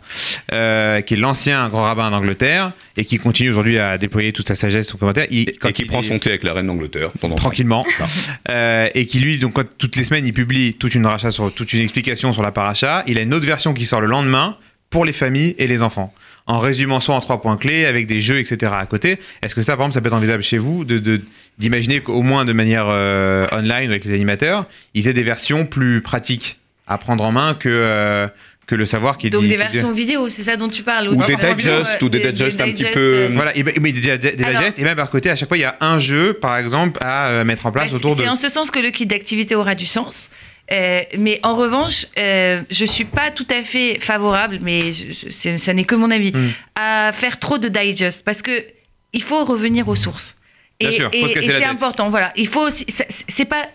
euh, qui est l'ancien grand rabbin d'Angleterre et qui continue aujourd'hui à déployer toute sa sagesse, son commentaire. Il- Et qui il prend est- son thé avec la reine d'Angleterre. tranquillement. Euh, et qui lui donc quand- toutes les semaines il publie toute une rachat sur toute une explication sur la paracha. Il a une autre version qui sort le lendemain pour les familles et les enfants en résumant soit en trois points clés avec des jeux etc à côté est-ce que ça par exemple ça peut être envisageable chez vous de d'imaginer qu'au moins de manière euh, online avec les animateurs ils aient des versions plus pratiques à prendre en main que euh, que le savoir qui est Donc dit- des versions vidéo, c'est ça dont tu parles Ou des digests, ou des digests un petit peu- euh, Voilà, et, ben- mais des, des, des Alors- et même à côté, à chaque fois, il y a un jeu, par exemple, à euh, mettre en place autour c'est de. en ce sens que le kit d'activité aura du sens. Euh, mais en revanche, euh, je suis pas tout à fait favorable, mais je- je- c'est- ça n'est que mon avis, Mm. à faire trop de digest parce que il faut revenir aux sources. Bien et sûr, et- c'est important. Voilà, il faut. C'est pas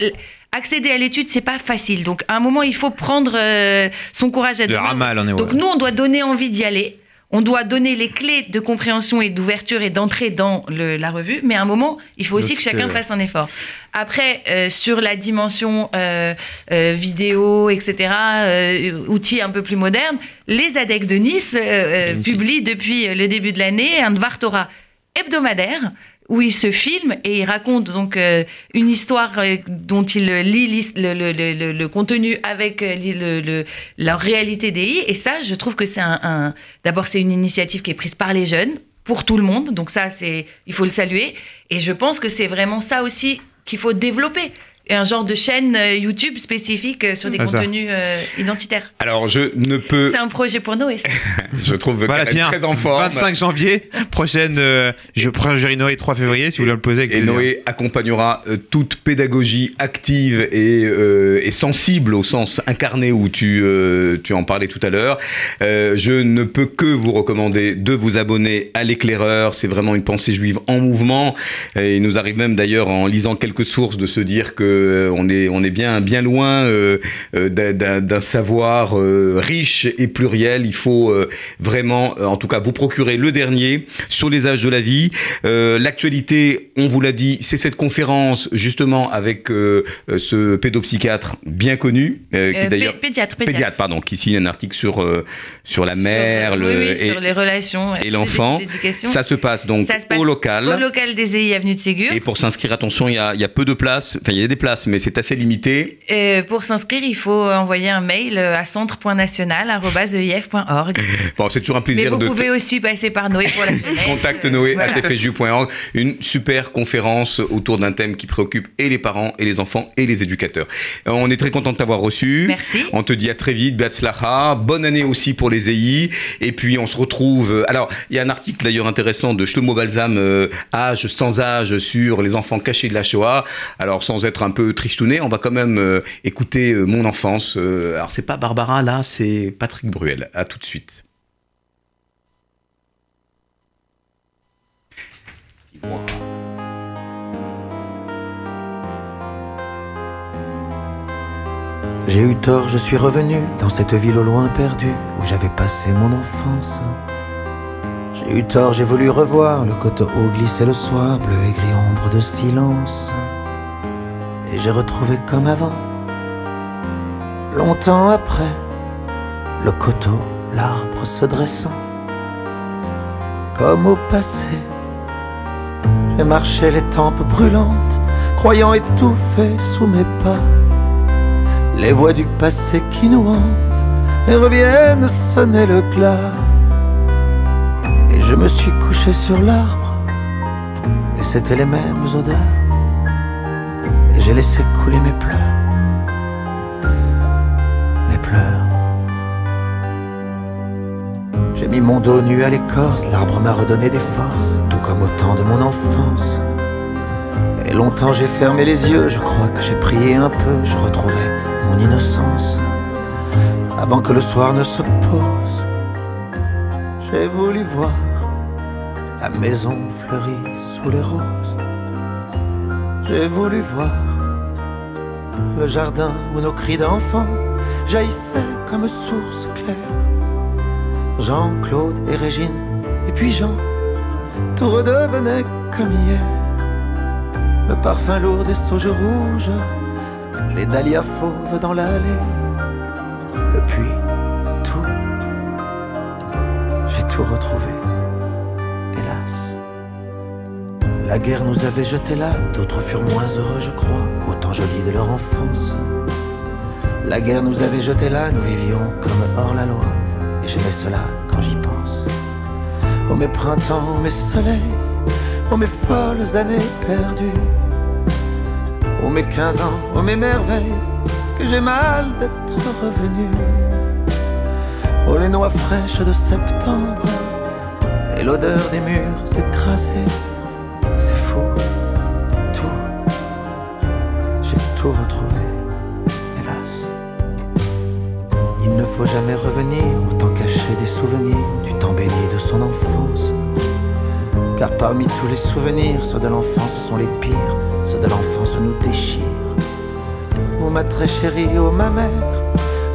accéder à l'étude, c'est pas facile. Donc à un moment, il faut prendre euh, son courage à de deux mains. ramal, on est Donc ouais. nous, on doit donner envie d'y aller. On doit donner les clés de compréhension et d'ouverture et d'entrée dans le- la revue. Mais à un moment, il faut aussi Donc, que chacun fasse un effort. Après, euh, sur la dimension euh, euh, vidéo, etc., euh, outils un peu plus modernes, les ADEC de Nice euh, euh, publient depuis le début de l'année un Dvar Torah hebdomadaire où ils se filment et ils racontent donc euh, une histoire euh, dont ils lit le, le- le- le- contenu avec euh, leur réalité DI. Et ça, je trouve que c'est un, un- d'abord c'est une initiative qui est prise par les jeunes pour tout le monde. Donc ça, c'est il faut le saluer. Et je pense que c'est vraiment ça aussi qu'il faut développer. Et un genre de chaîne euh, YouTube spécifique euh, sur des Ah, contenus euh, identitaires. Alors, je ne peux. C'est un projet pour Noé. ça. *laughs* Je trouve Voilà, tiens, très en forme. 25 janvier, prochaine. euh, je prends un jury Noé 3 février, si vous voulez le poser. avec Et. Noé accompagnera euh, toute pédagogie active et, euh, et sensible au sens incarné où tu, euh, tu en parlais tout à l'heure. Euh, je ne peux que vous recommander de vous abonner à l'éclaireur. C'est vraiment une pensée juive en mouvement. Et il nous arrive même d'ailleurs en lisant quelques sources de se dire que on est, on est bien, bien loin euh, euh, d'un- savoir euh, riche et pluriel. Il faut euh, vraiment, euh, en tout cas, vous procurer le dernier sur les âges de la vie. Euh, L'actualité, on vous l'a dit, c'est cette conférence justement avec euh, euh, ce pédopsychiatre bien connu, euh, qui Euh, d'ailleurs pé- pédiatre, pédiatre. pardon, qui signe un article sur euh, sur la mère, Sur, le, les relations et l'enfant. Ça se passe donc au local. Au local des EI Avenue de Ségur. Et pour s'inscrire, attention, il y a, il y a peu de places. Enfin, il y a des places, mais c'est assez limité. Pour s'inscrire, il faut envoyer un mail euh, à centre.national.eif.org. *laughs* Bon, c'est toujours un Mais plaisir vous de. pouvez aussi passer par Noé pour la *laughs* jeunesse. Contacte Noé Voilà. à tfju.org. Une super conférence autour d'un thème qui préoccupe et les parents, et les enfants, et les éducateurs. Euh, On est très content de t'avoir reçu. Merci. On te dit à très vite, Beatzlacha. Bonne année aussi pour les EI. Et puis, on se retrouve. euh, Alors, il y a un article d'ailleurs intéressant de Shlomo Balsam, euh, Âge sans âge, sur les enfants cachés de la Shoah. Alors, sans être un peu tristouné, on va quand même euh, écouter euh, Mon enfance. Euh, alors, c'est pas Barbara, là, c'est Patrick Bruel. À tout de suite. J'ai eu tort, je suis revenu dans cette ville au loin perdue où j'avais passé mon enfance. J'ai eu tort, j'ai voulu revoir le coteau glissé le soir, bleu et gris ombre de silence. Et j'ai retrouvé comme avant, longtemps après, le coteau, l'arbre se dressant. Comme au passé, j'ai marché les tempes brûlantes, croyant étouffer sous mes pas les voix du passé qui nous hantent et reviennent sonner le glas. Et je me suis couché sur l'arbre, et c'était les mêmes odeurs. J'ai laissé couler mes pleurs, mes pleurs. J'ai mis mon dos nu à l'écorce, l'arbre m'a redonné des forces, tout comme au temps de mon enfance. Et longtemps j'ai fermé les yeux, je crois que j'ai prié un peu, je retrouvais mon innocence. Avant que le soir ne se pose, j'ai voulu voir la maison fleurie sous les roses. J'ai voulu voir le jardin où nos cris d'enfants jaillissaient comme source claire. Jean-Claude et Régine, et puis Jean, tout redevenait comme hier. Le parfum lourd des sauges rouges, les dahlias fauves dans l'allée, le puits, tout. J'ai tout retrouvé, hélas. La guerre nous avait jetés là, d'autres furent moins heureux, je crois, jolis de leur enfance. La guerre nous avait jetés là, nous vivions comme hors la loi, et j'aimais cela quand j'y pense. Oh mes printemps, mes soleils, oh mes folles années perdues. Oh mes 15 ans, oh mes merveilles, que j'ai mal d'être revenu. Oh les noix fraîches de septembre et l'odeur des murs écrasés. Tout retrouvé, hélas. Il ne faut jamais revenir, autant cacher des souvenirs du temps béni de son enfance. Car parmi tous les souvenirs, ceux de l'enfance sont les pires, ceux de l'enfance nous déchirent. Vous, ma très chérie, oh ma mère,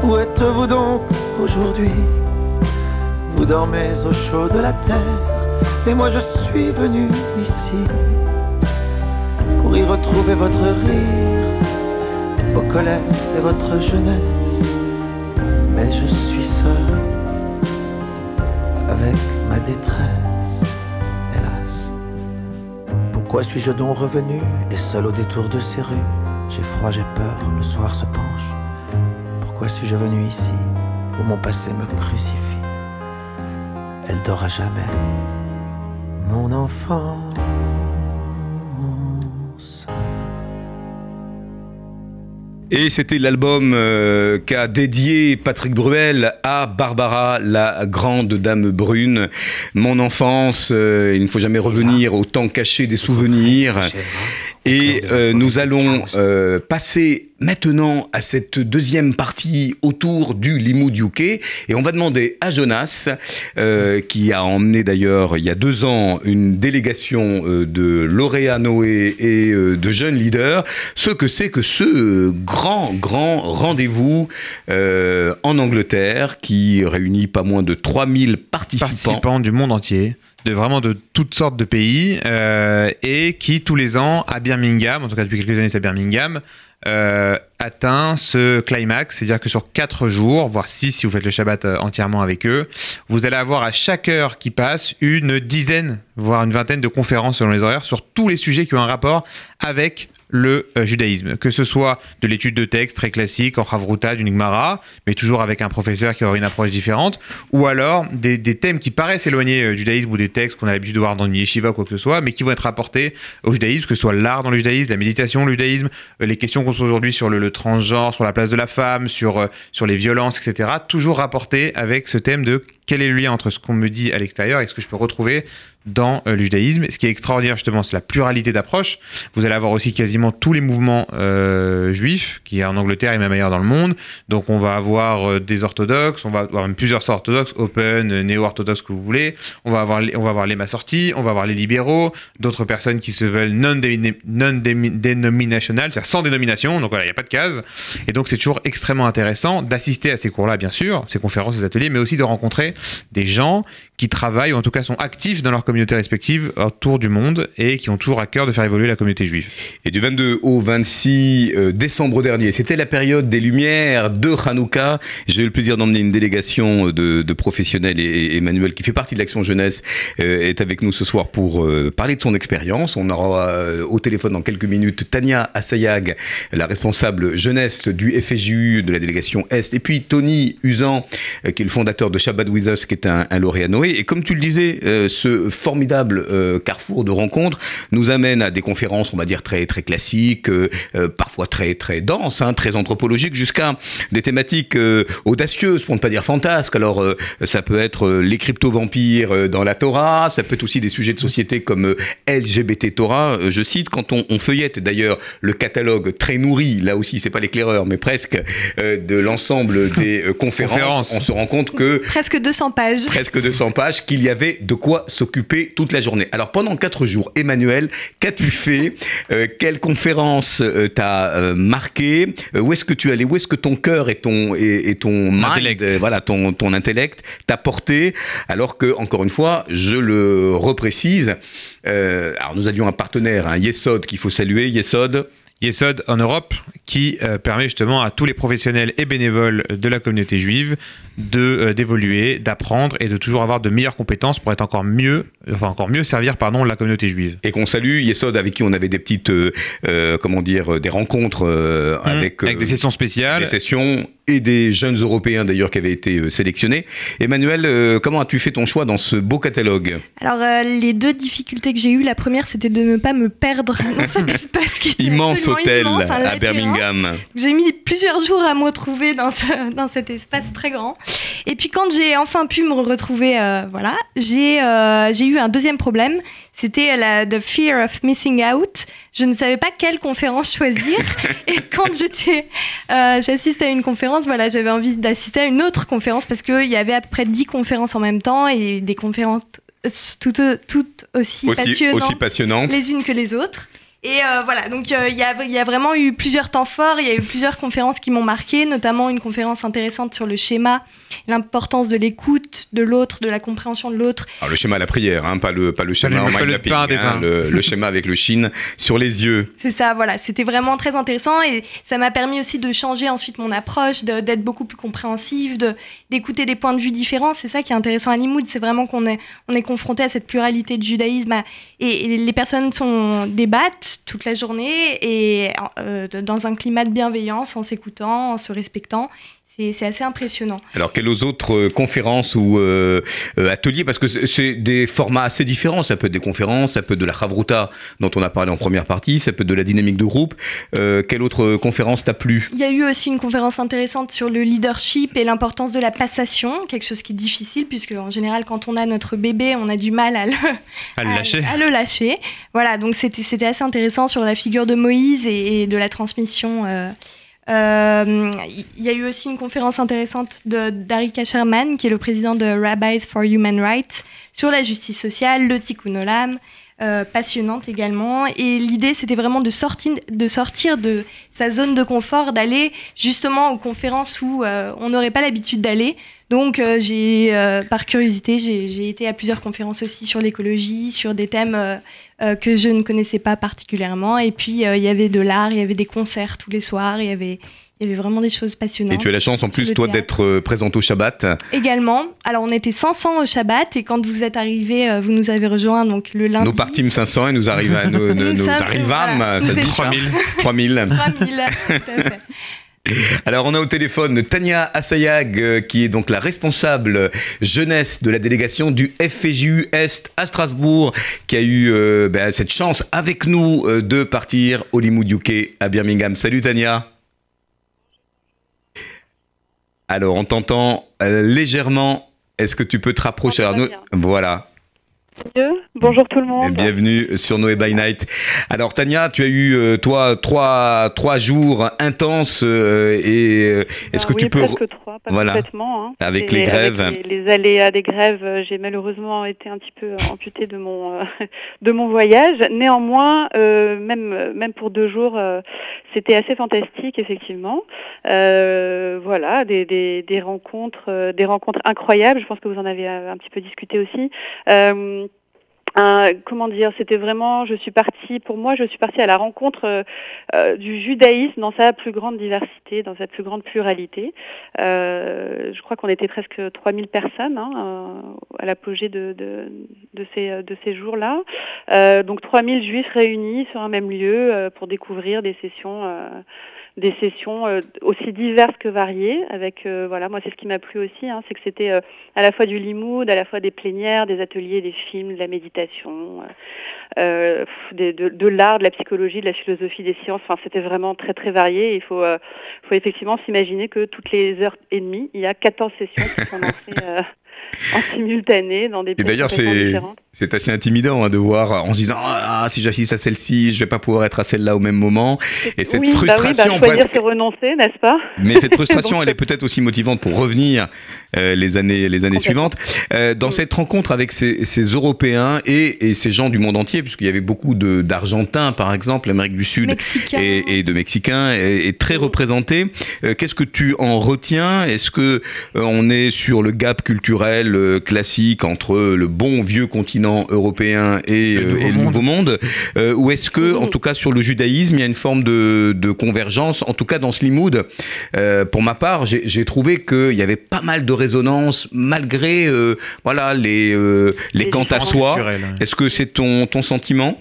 où êtes-vous donc aujourd'hui? Vous dormez au chaud de la terre, et moi je suis venu ici pour y retrouver votre rire, et votre jeunesse. Mais je suis seul avec ma détresse, hélas. Pourquoi suis-je donc revenu et seul au détour de ces rues? J'ai froid, j'ai peur, le soir se penche. Pourquoi suis-je venu ici où mon passé me crucifie? Elle dort jamais, mon enfance. Et c'était l'album euh, qu'a dédié Patrick Bruel à Barbara, la grande dame brune. Mon enfance, euh, il ne faut jamais revenir au temps caché des souvenirs. Et euh, nous allons euh, passer maintenant à cette deuxième partie autour du Limoud UK. Et on va demander à Jonas, euh, qui a emmené d'ailleurs il y a deux ans une délégation euh, de lauréats Noé et euh, de jeunes leaders, ce que c'est que ce grand, grand rendez-vous euh, en Angleterre qui réunit pas moins de 3000 participants. participants du monde entier, de vraiment de toutes sortes de pays, euh, et qui tous les ans à Birmingham, en tout cas depuis quelques années c'est à Birmingham, euh, atteint ce climax, c'est-à-dire que sur 4 jours, voire 6 si vous faites le Shabbat euh, entièrement avec eux, vous allez avoir à chaque heure qui passe une dizaine, voire une vingtaine de conférences selon les horaires sur tous les sujets qui ont un rapport avec le euh, judaïsme, que ce soit de l'étude de texte très classique en Havruta, du Nigmara, mais toujours avec un professeur qui aura une approche différente, ou alors des, thèmes qui paraissent éloignés euh, du judaïsme ou des textes qu'on a l'habitude de voir dans une yeshiva ou quoi que ce soit, mais qui vont être rapportés au judaïsme, que ce soit l'art dans le judaïsme, la méditation, le judaïsme, euh, les questions qu'on se pose aujourd'hui sur le, transgenre, sur la place de la femme, sur, sur les violences, etc., toujours rapportés avec ce thème de quel est le lien entre ce qu'on me dit à l'extérieur et ce que je peux retrouver dans euh, le judaïsme. Ce qui est extraordinaire justement, c'est la pluralité d'approches. Vous allez avoir aussi quasiment tous les mouvements euh, juifs qui est en Angleterre et même ailleurs dans le monde. Donc on va avoir euh, des orthodoxes, on va avoir même plusieurs sortes orthodoxes, open, euh, néo-orthodoxes que vous voulez. On va avoir on va avoir les massortis, on va avoir les libéraux, d'autres personnes qui se veulent non, non dénominational, c'est-à-dire sans dénomination. Donc voilà, il n'y a pas de case. Et donc c'est toujours extrêmement intéressant d'assister à ces cours-là, bien sûr, ces conférences, ces ateliers, mais aussi de rencontrer des gens qui travaillent ou en tout cas sont actifs dans leur communauté respective autour du monde et qui ont toujours à cœur de faire évoluer la communauté juive. Et du 22 au 26 euh, décembre dernier, c'était la période des lumières de Hanouka. J'ai eu le plaisir d'emmener une délégation de, de professionnels et, et Emmanuel, qui fait partie de l'Action Jeunesse, euh, est avec nous ce soir pour euh, parler de son expérience. On aura euh, au téléphone dans quelques minutes Tania Assayag, la responsable jeunesse du FJU de la délégation Est, et puis Tony Usan, euh, qui est le fondateur de Shabbat Qui est un, un lauréat Noé. Et comme tu le disais, euh, ce formidable euh, carrefour de rencontres nous amène à des conférences, on va dire, très, très classiques, euh, euh, parfois très, très denses, hein, très anthropologiques, jusqu'à des thématiques euh, audacieuses, pour ne pas dire fantasques. Alors, euh, ça peut être euh, les crypto-vampires euh, dans la Torah, ça peut être aussi des sujets de société comme euh, LGBT Torah, euh, je cite, quand on, on feuillette d'ailleurs le catalogue très nourri, là aussi, c'est pas l'éclaireur, mais presque, euh, de l'ensemble des euh, conférences, Conférences. on se rend compte que Presque 200 pages. presque 200 pages, qu'il y avait de quoi s'occuper toute la journée. Alors pendant quatre jours, Emmanuel, qu'as-tu fait? Euh, Quelle conférence euh, t'a euh, marqué? Euh, Où est-ce que tu es allé? Où est-ce que ton cœur et ton, et, et ton mind, Intellect. euh, voilà, ton, ton intellect t'a porté? Alors que, encore une fois, je le reprécise, euh, alors nous avions un partenaire, un Yesod qu'il faut saluer, Yesod. Yesod en Europe, qui euh, permet justement à tous les professionnels et bénévoles de la communauté juive de euh, d'évoluer, d'apprendre et de toujours avoir de meilleures compétences pour être encore mieux, enfin encore mieux servir pardon la communauté juive. Et qu'on salue, Yesod avec qui on avait des petites, euh, comment dire, des rencontres Mmh. avec, avec des sessions spéciales. des sessions et des jeunes Européens d'ailleurs qui avaient été euh, sélectionnés. Emmanuel, euh, comment as-tu fait ton choix dans ce beau catalogue? Alors, euh, les deux difficultés que j'ai eues, la première, c'était de ne pas me perdre *laughs* dans cet espace qui était Immense hôtel immense, à labyrinthe. Birmingham. J'ai mis plusieurs jours à me retrouver dans, ce- dans cet espace très grand. Et puis quand j'ai enfin pu me retrouver, euh, voilà, j'ai euh, j'ai eu un deuxième problème. C'était la the fear of missing out. Je ne savais pas quelle conférence choisir. *laughs* Et quand j'étais, euh, j'assiste à une conférence, voilà, j'avais envie d'assister à une autre conférence parce qu'il y avait à peu près 10 conférences en même temps et des conférences toutes, toutes aussi, Aussi, passionnantes aussi les unes que les autres. Et euh, voilà, donc euh, il y, a, il y a vraiment eu plusieurs temps forts, il y a eu plusieurs conférences qui m'ont marqué, notamment une conférence intéressante sur le schéma, l'importance de l'écoute de l'autre, de la compréhension de l'autre. Alors le schéma à la prière, hein, pas le pas le schéma en mind le- mapping, hein, le, le schéma avec le chine sur les yeux. C'est ça, voilà, c'était vraiment très intéressant et ça m'a permis aussi de changer ensuite mon approche, de- d'être beaucoup plus compréhensive, de- d'écouter des points de vue différents. C'est ça qui est intéressant à Limoud, c'est vraiment qu'on est, on est confronté à cette pluralité de judaïsme à- et, et les personnes sont, débattent toute la journée et euh, dans un climat de bienveillance, en s'écoutant, en se respectant. C'est assez impressionnant. Alors quelles autres euh, conférences ou euh, euh, ateliers? Parce que c'est- des formats assez différents. Ça peut être des conférences, ça peut être de la Chavruta dont on a parlé en première partie, ça peut être de la dynamique de groupe. Euh, quelle autre conférence t'a plu? Il y a eu aussi une conférence intéressante sur le leadership et l'importance de la passation, quelque chose qui est difficile puisque en général quand on a notre bébé, on a du mal à le, À le lâcher. à le lâcher. Voilà, donc c'était c'était assez intéressant sur la figure de Moïse et, et de la transmission. euh. Euh, Il y a eu aussi une conférence intéressante de d'Arika Sherman, qui est le président de Rabbis for Human Rights, sur la justice sociale, le tikkun olam, euh, passionnante également. Et l'idée, c'était vraiment de sortir, de sortir de sa zone de confort, d'aller justement aux conférences où euh, on n'aurait pas l'habitude d'aller. Donc, euh, j'ai, euh, par curiosité, j'ai été à plusieurs conférences aussi sur l'écologie, sur des thèmes euh, que je ne connaissais pas particulièrement. Et puis, il y avait de l'art, il y avait des concerts tous les soirs, il y avait, il y avait vraiment des choses passionnantes. Et tu as la chance en plus toi d'être euh, présente au Shabbat. Également, alors on était 500 au Shabbat et quand vous êtes arrivé, euh, vous nous avez rejoints donc le lundi. Nous partîmes 500 et nous arrivons à *laughs* nous, nous, Nous nous arrivâmes voilà. ça dit étions- ça 3000. 3000. 3000, tout à fait. *laughs* Alors on a au téléphone Tania Assayag euh, qui est donc la responsable jeunesse de la délégation du FFJU Est à Strasbourg qui a eu euh, ben, cette chance avec nous euh, de partir au Limoud UK à Birmingham. Salut Tania. Alors on t'entend euh, légèrement. Est-ce que tu peux te rapprocher Alors, nous-. Voilà. Bonjour tout le monde. Bienvenue sur Noé by Night. Alors Tania, tu as eu euh, toi trois trois jours intenses euh, et euh, est-ce Ah que oui, tu peux presque trois, pas Voilà. complètement. hein. Avec Et les grèves. avec les, les aléas des grèves, euh, j'ai malheureusement été un petit peu amputée de mon euh, *laughs* de mon voyage. Néanmoins, euh, même même pour deux jours, c'était assez fantastique effectivement. Voilà, des, des, des rencontres des rencontres incroyables. Je pense que vous en avez un petit peu discuté aussi. Euh, un- comment dire, c'était vraiment, je suis partie, pour moi, je suis partie à la rencontre euh, euh, du judaïsme dans sa plus grande diversité, dans sa plus grande pluralité. Euh, je crois qu'on était presque 3000 personnes hein, euh, à l'apogée de, de, de ces, de ces jours-là. Euh, donc 3000 juifs réunis sur un même lieu euh, pour découvrir des sessions. Des sessions euh, aussi diverses que variées avec euh, voilà moi c'est ce qui m'a plu aussi hein, c'est que c'était euh, à la fois du limoud, à la fois des plénières, des ateliers, des films, de la méditation, euh, euh, de, de l'art, de la psychologie, de la philosophie, des sciences. Enfin, c'était vraiment très très varié. Il faut, euh, faut effectivement s'imaginer que toutes les heures et demie, il y a 14 sessions qui sont lancées en simultané dans des Et d'ailleurs, c'est assez intimidant hein, de voir en se disant ah si j'assiste à celle-ci, je vais pas pouvoir être à celle-là au même moment. Et cette oui, bah oui, frustration bah, choisir, c'est renoncer, n'est-ce pas? Mais cette *laughs* frustration, Donc, elle est peut-être aussi motivante pour revenir euh, les années, les années suivantes. Euh, dans cette rencontre avec ces, ces Européens et, et ces gens du monde entier, puisqu'il y avait beaucoup de- d'Argentins, par exemple, l'Amérique du Sud, Mexicain. et, et de Mexicains est, est très représenté. Euh, Qu'est-ce que tu en retiens? Est-ce que euh, on est sur le gap culturel euh, classique entre le bon vieux continent européen et, Le euh, nouveau et le monde. nouveau monde Euh, Ou est-ce que, Mhm. en tout cas sur le judaïsme, il y a une forme de, de convergence En tout cas dans ce limoud, euh, pour ma part, j'ai trouvé qu'il y avait pas mal de résonance malgré euh, voilà les, euh, les Les quant à soi. Est-ce que c'est ton, ton sentiment?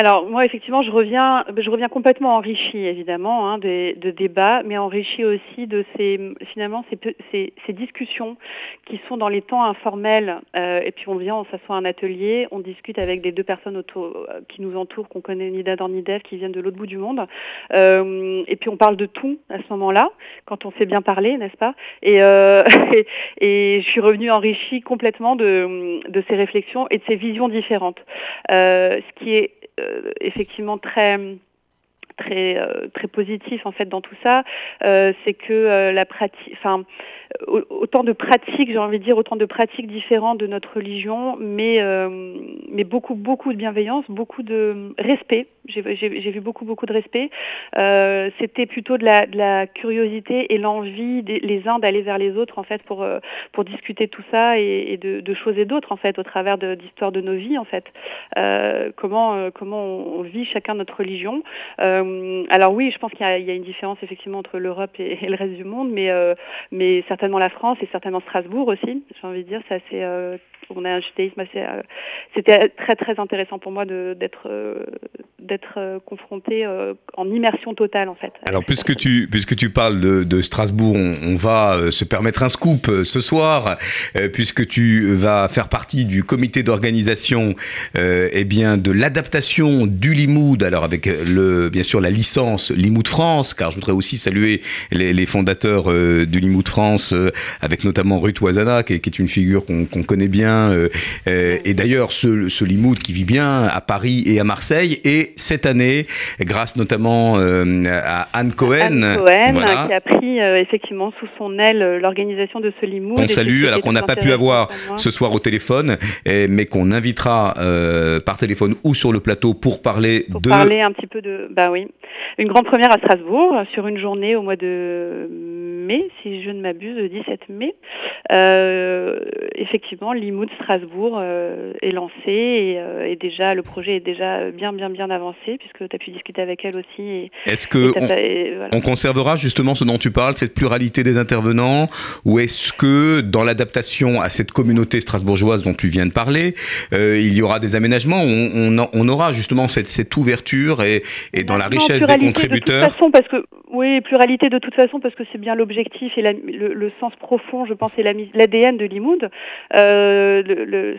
Alors moi effectivement je reviens je reviens complètement enrichi évidemment hein, de, débats mais enrichi aussi de ces finalement ces, discussions qui sont dans les temps informels. Euh, et puis on vient on s'assoit à un atelier on discute avec des deux personnes autour, qui nous entourent qu'on connaît ni d'Adam ni d'Ève qui viennent de l'autre bout du monde. Euh, et puis on parle de tout à ce moment-là quand on sait bien parler n'est-ce pas? Et, euh, *laughs* je suis revenue enrichi complètement de, de ces réflexions et de ces visions différentes. Euh, ce qui est euh, effectivement très très euh, très positif en fait dans tout ça, euh, c'est que la pratique, enfin autant de pratiques, j'ai envie de dire autant de pratiques différentes de notre religion, mais euh, mais beaucoup beaucoup de bienveillance, beaucoup de respect. J'ai vu beaucoup beaucoup de respect. Euh, C'était plutôt de la, de la curiosité et l'envie les uns d'aller vers les autres en fait pour euh, pour discuter de tout ça et, de, de, choses et d'autres en fait au travers d'histoires de, nos vies en fait. Euh, comment comment on vit chacun notre religion. alors oui, je pense qu'il y, y, a une différence effectivement entre l'Europe et, et, le reste du monde, mais mais certainement la France et certainement Strasbourg aussi. J'ai envie de dire, c'est assez, euh, on a un judaïsme assez. Euh, C'était très très intéressant pour moi d'être euh, d'être euh, confronté en immersion totale en fait. Alors puisque tu puisque tu parles de, de Strasbourg, on, va se permettre un scoop ce soir, puisque tu vas faire partie du comité d'organisation, eh bien de l'adaptation du Limoud. Alors avec le bien sûr la licence Limoud France, car je voudrais aussi saluer les, fondateurs du Limoud France, avec notamment Ruth Ouazana, qui, est une figure qu'on qu connaît bien, et d'ailleurs ce, ce Limoud qui vit bien à Paris et à Marseille et cette année, grâce notamment euh, à Anne Cohen. Anne Cohen, voilà. qui a pris euh, effectivement sous son aile euh, l'organisation de ce limoud. Qu'on salue, alors qu'on n'a pas pu avoir ce soir au téléphone, et, mais qu'on invitera euh, par téléphone ou sur le plateau pour parler pour de... parler un petit peu de... Bah oui. Une grande première à Strasbourg, sur une journée au mois de mai, si je ne m'abuse, le 17 mai. Euh, effectivement, l'imoud Strasbourg euh, est lancé et, euh, et, déjà le projet est déjà bien bien bien avancé puisque tu as pu discuter avec elle aussi. Est-ce que on, et, voilà. on, conservera justement ce dont tu parles, cette pluralité des intervenants, ou est-ce que dans l'adaptation à cette communauté strasbourgeoise dont tu viens de parler, euh, il y aura des aménagements, on, on, on aura justement cette, cette ouverture et, dans la richesse des contributeurs. De toute façon, parce que oui, pluralité de toute façon parce que c'est bien l'objectif et la, le, le, sens profond, je pense, et l'ADN de Limoud, euh,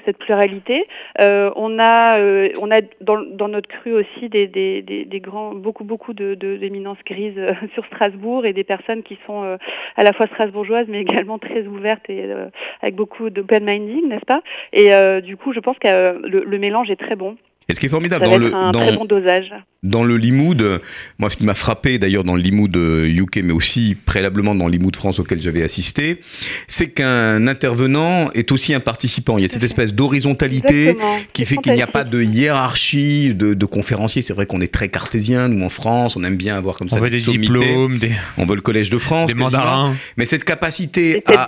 cette pluralité. Euh, on a, euh, on a dans, notre cru aussi des, des, des, grands, beaucoup, beaucoup de, d'éminences grises euh, sur Strasbourg et des personnes qui sont à la fois strasbourgeoises mais également très ouvertes et avec beaucoup d'open minding, n'est-ce pas? Et du coup, je pense que le, mélange est très bon. Et ce qui est formidable dans le, dans, bon dosage. dans le Limoud, moi ce qui m'a frappé d'ailleurs dans le Limoud UK, mais aussi préalablement dans le Limoud France auquel j'avais assisté, c'est qu'un intervenant est aussi un participant. Il y a cette espèce d'horizontalité qui fait qu'il n'y a pas de hiérarchie de, de conférenciers. C'est vrai qu'on est très cartésien, nous en France, on aime bien avoir comme on ça veut des, des diplômes, des... on veut le collège de France, des mandarins. Mais cette capacité à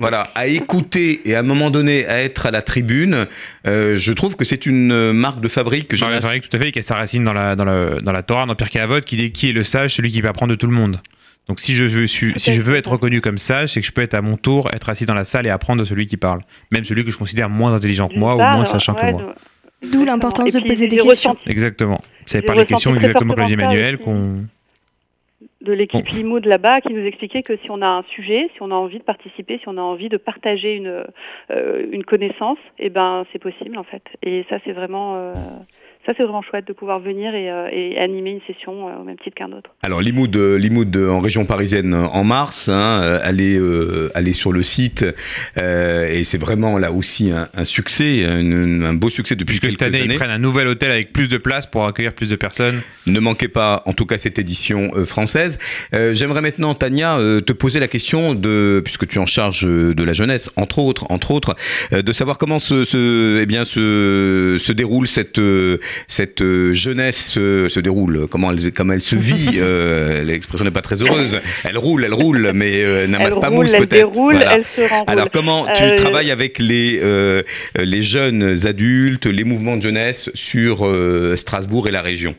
voilà, à écouter et à un moment donné à être à la tribune, euh, je trouve que c'est une marque de fabrique que j'ai. C'est vrai, tout à fait, qui a sa racine dans la, dans la, dans la Torah, dans Pierre Cavot, qui dit qui est le sage, celui qui peut apprendre de tout le monde. Donc si je veux, si je veux être reconnu comme sage, c'est que je peux être à mon tour, être assis dans la salle et apprendre de celui qui parle. Même celui que je considère moins intelligent que moi ou moins sachant ouais, que moi. D'où l'importance de poser des questions. Exactement. C'est par les questions exactement comme l'a dit Emmanuel qu'on de l'équipe bon. Limoud là-bas qui nous expliquait que si on a un sujet, si on a envie de participer, si on a envie de partager une, euh, une connaissance, eh ben c'est possible en fait. Et ça c'est vraiment euh, ça c'est vraiment chouette de pouvoir venir et, euh, et animer une session euh, au même titre qu'un autre. Alors Limoud, Limoud en région parisienne en mars, hein, allez, euh, allez sur le site euh, et c'est vraiment là aussi un, un succès, un, un, beau succès depuis Puisque quelques cette année années. ils prennent un nouvel hôtel avec plus de place pour accueillir plus de personnes. Ne manquez pas en tout cas cette édition euh, française. J'aimerais maintenant Tania te poser la question de puisque tu es en charge de la jeunesse entre autres, entre autres, de savoir comment se, se, eh bien, se, se déroule cette cette jeunesse se, se, déroule, comment elle, comment elle se *laughs* vit. euh, L'expression n'est pas très heureuse. Elle roule, elle roule, mais euh, n'amasse pas roule, mousse peut-être. Déroule, voilà. elle se renroule. Alors comment tu euh... travailles avec les, euh, les jeunes adultes, les mouvements de jeunesse sur euh, Strasbourg et la région?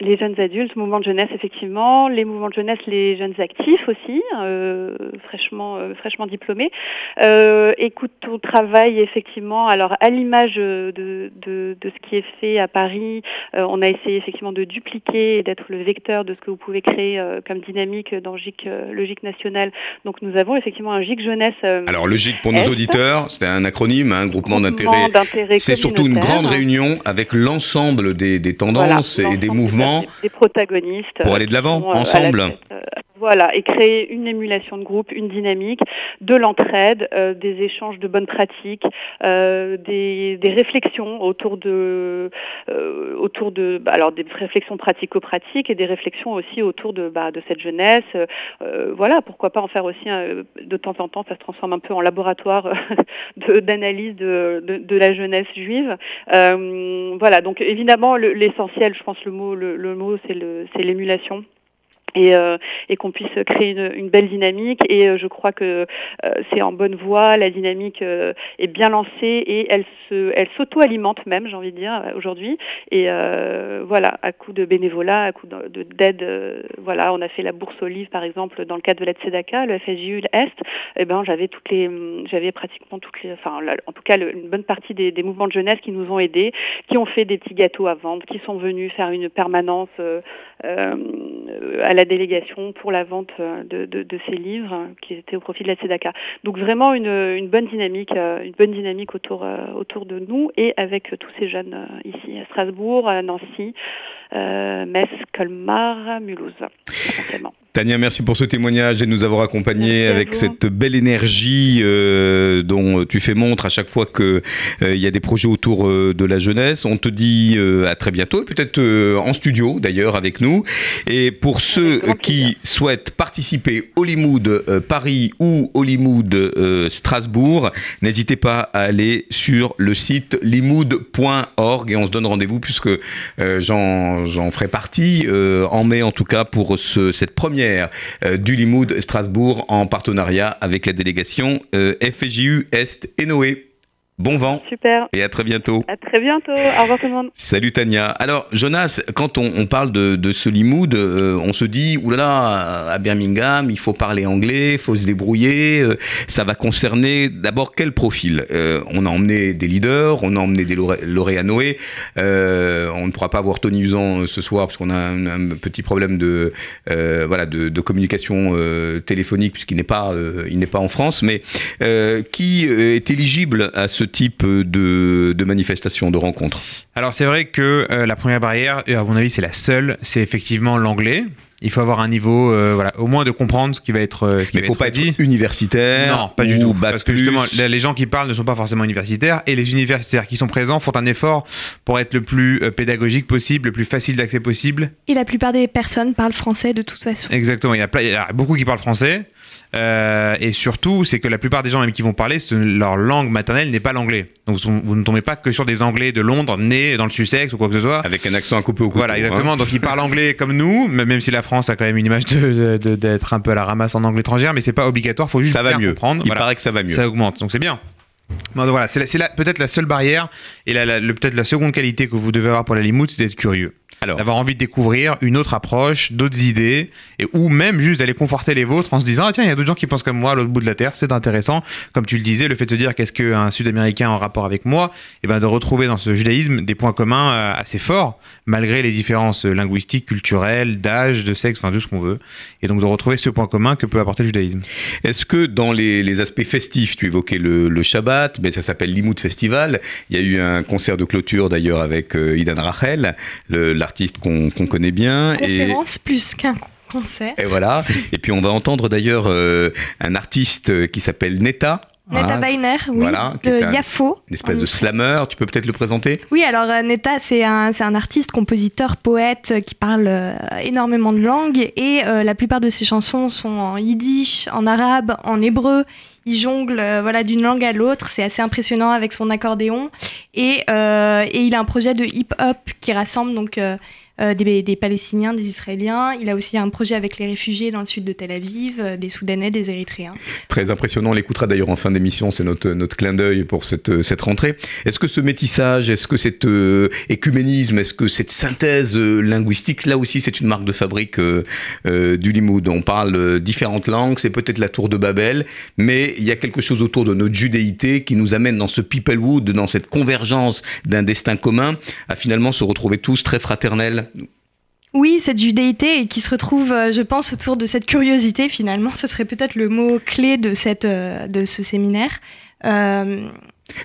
Les jeunes adultes, mouvement de jeunesse effectivement, les mouvements de jeunesse, les jeunes actifs aussi, euh, fraîchement, euh, fraîchement diplômés. Euh, écoute ton travail effectivement. Alors à l'image de, de, de, ce qui est fait à Paris, euh, on a essayé effectivement de dupliquer et d'être le vecteur de ce que vous pouvez créer euh, comme dynamique dans GIC, le GIC national. Donc nous avons effectivement un GIC jeunesse. Alors le GIC pour nos auditeurs, c'est un acronyme, un groupement d'intérêt. C'est surtout une grande réunion avec l'ensemble des, des tendances et des mouvements des, protagonistes. Pour aller de l'avant, euh, ensemble. Euh, voilà, et créer une émulation de groupe, une dynamique, de l'entraide, euh, des échanges de bonnes pratiques, euh, des, des, réflexions autour de, euh, autour de, bah, alors des réflexions pratico-pratiques et des réflexions aussi autour de, bah, de cette jeunesse. voilà, pourquoi pas en faire aussi de temps en temps, ça se transforme un peu en laboratoire *laughs* d'analyse de, de, de, la jeunesse juive. voilà, donc évidemment l'essentiel, je pense le mot, le, le mot c'est l'émulation et, euh, et qu'on puisse créer une, une, belle dynamique. Et euh, je crois que euh, c'est en bonne voie, la dynamique euh, est bien lancée et elle se, elle s'auto-alimente même, j'ai envie de dire aujourd'hui. Et voilà, à coup de bénévolat, à coup d'aide, voilà, on a fait la bourse aux livres par exemple dans le cadre de la Tzedaka, le FSJU Est. Et eh ben j'avais toutes les, j'avais pratiquement toutes les, enfin en tout cas une bonne partie des, des, mouvements de jeunesse qui nous ont aidés, qui ont fait des petits gâteaux à vendre, qui sont venus faire une permanence à la délégation pour la vente euh, de, de, de, ces livres euh, qui étaient au profit de la Tzedaka. Donc vraiment une, une bonne dynamique, euh, une bonne dynamique autour, autour de nous et avec tous ces jeunes ici à Strasbourg, à Nancy, Metz, Colmar, Mulhouse. Tania, merci pour ce témoignage et de nous avoir accompagnés avec cette belle énergie euh, dont tu fais montre à chaque fois qu'il euh, y a des projets autour euh, de la jeunesse. On te dit à très bientôt, peut-être en studio d'ailleurs avec nous. Et pour ceux qui souhaitent participer Limoud Paris ou Limoud Strasbourg, n'hésitez pas à aller sur le site limoud.org et on se donne rendez-vous puisque j'en ferai partie en mai en tout cas pour ce, cette première euh, du Limoud Strasbourg en partenariat avec la délégation euh, FJU Est et Noé. Bon vent. Super. Et à très bientôt. À très bientôt. Au revoir tout le monde. Salut Tania. Alors Jonas, quand on, on parle de, de ce Limoud, euh, on se dit oulala à Birmingham, il faut parler anglais, il faut se débrouiller. Euh, ça va concerner d'abord quel profil? Euh, On a emmené des leaders, on a emmené des lauréats Noé. Euh, on ne pourra pas voir Tony Usan euh, ce soir parce qu'on a un, un, petit problème de euh, voilà de, de communication téléphonique puisqu'il n'est pas il n'est pas en France. Mais qui est éligible à ce type de, de manifestation, de rencontre Alors c'est vrai que euh, la première barrière, à mon avis c'est la seule, c'est effectivement l'anglais. Il faut avoir un niveau, euh, voilà, au moins de comprendre ce qui va être. Euh, ce qui Mais il ne faut pas dit. être universitaire. Non, pas du tout. Parce que justement, les gens qui parlent ne sont pas forcément universitaires et les universitaires qui sont présents font un effort pour être le plus euh, pédagogique possible, le plus facile d'accès possible. Et la plupart des personnes parlent français de toute façon. Exactement. Il y a, il y a beaucoup qui parlent français. Euh, et surtout, c'est que la plupart des gens même qui vont parler, leur langue maternelle n'est pas l'anglais. Donc vous, vous, ne tombez pas que sur des Anglais de Londres, nés dans le Sussex ou quoi que ce soit. Avec un accent à couper au couteau. Voilà, exactement. Hein. Donc ils parlent *laughs* anglais comme nous, même si la France a quand même une image d'être de, de, un peu à la ramasse en anglais étrangère, mais c'est pas obligatoire, faut juste ça va mieux. comprendre. Il voilà. paraît que ça va mieux. Ça augmente, donc c'est bien. Bon, voilà, c'est peut-être la seule barrière et peut-être la seconde qualité que vous devez avoir pour la limoute, c'est d'être curieux d'avoir envie de découvrir une autre approche, d'autres idées, et ou même juste d'aller conforter les vôtres en se disant ah, tiens il y a d'autres gens qui pensent comme moi à l'autre bout de la terre, c'est intéressant. Comme tu le disais, le fait de se dire qu'est-ce qu'un Sud-Américain en rapport avec moi, et ben de retrouver dans ce judaïsme des points communs euh, assez forts malgré les différences linguistiques, culturelles, d'âge, de sexe, enfin tout ce qu'on veut, et donc de retrouver ce point commun que peut apporter le judaïsme. Est-ce que dans les, les, aspects festifs, tu évoquais le, le Shabbat, mais ça s'appelle l'Imout Festival. Il y a eu un concert de clôture d'ailleurs avec euh, Idan Rachel, l'artiste qu'on qu connaît bien. Conférence et... plus qu'un concert. Et voilà. Et puis on va entendre d'ailleurs euh, un artiste qui s'appelle Neta. Neta Weiner, oui, voilà, de un, Yafo. Une espèce de slammer, tu peux peut-être le présenter? Oui, alors euh, Neta, c'est un, un artiste, compositeur, poète euh, qui parle euh, énormément de langues et euh, la plupart de ses chansons sont en yiddish, en arabe, en hébreu. Il jongle euh, voilà, d'une langue à l'autre, c'est assez impressionnant avec son accordéon. Et, euh, et, il a un projet de hip-hop qui rassemble donc des, des, Palestiniens, des Israéliens. Il a aussi un projet avec les réfugiés dans le sud de Tel Aviv, des Soudanais, des Érythréens. Très impressionnant. On l'écoutera d'ailleurs en fin d'émission. C'est notre, notre clin d'œil pour cette, cette rentrée. Est-ce que ce métissage, est-ce que cet écuménisme, est-ce que cette synthèse linguistique, là aussi, c'est une marque de fabrique du Limoud On parle différentes langues, c'est peut-être la tour de Babel, mais il y a quelque chose autour de notre judéité qui nous amène dans ce peoplewood, dans cette convergence d'un destin commun, à finalement se retrouver tous très fraternels. Oui, cette judéité qui se retrouve, euh, je pense, autour de cette curiosité finalement, ce serait peut-être le mot clé de, cette, euh, de ce séminaire. Euh,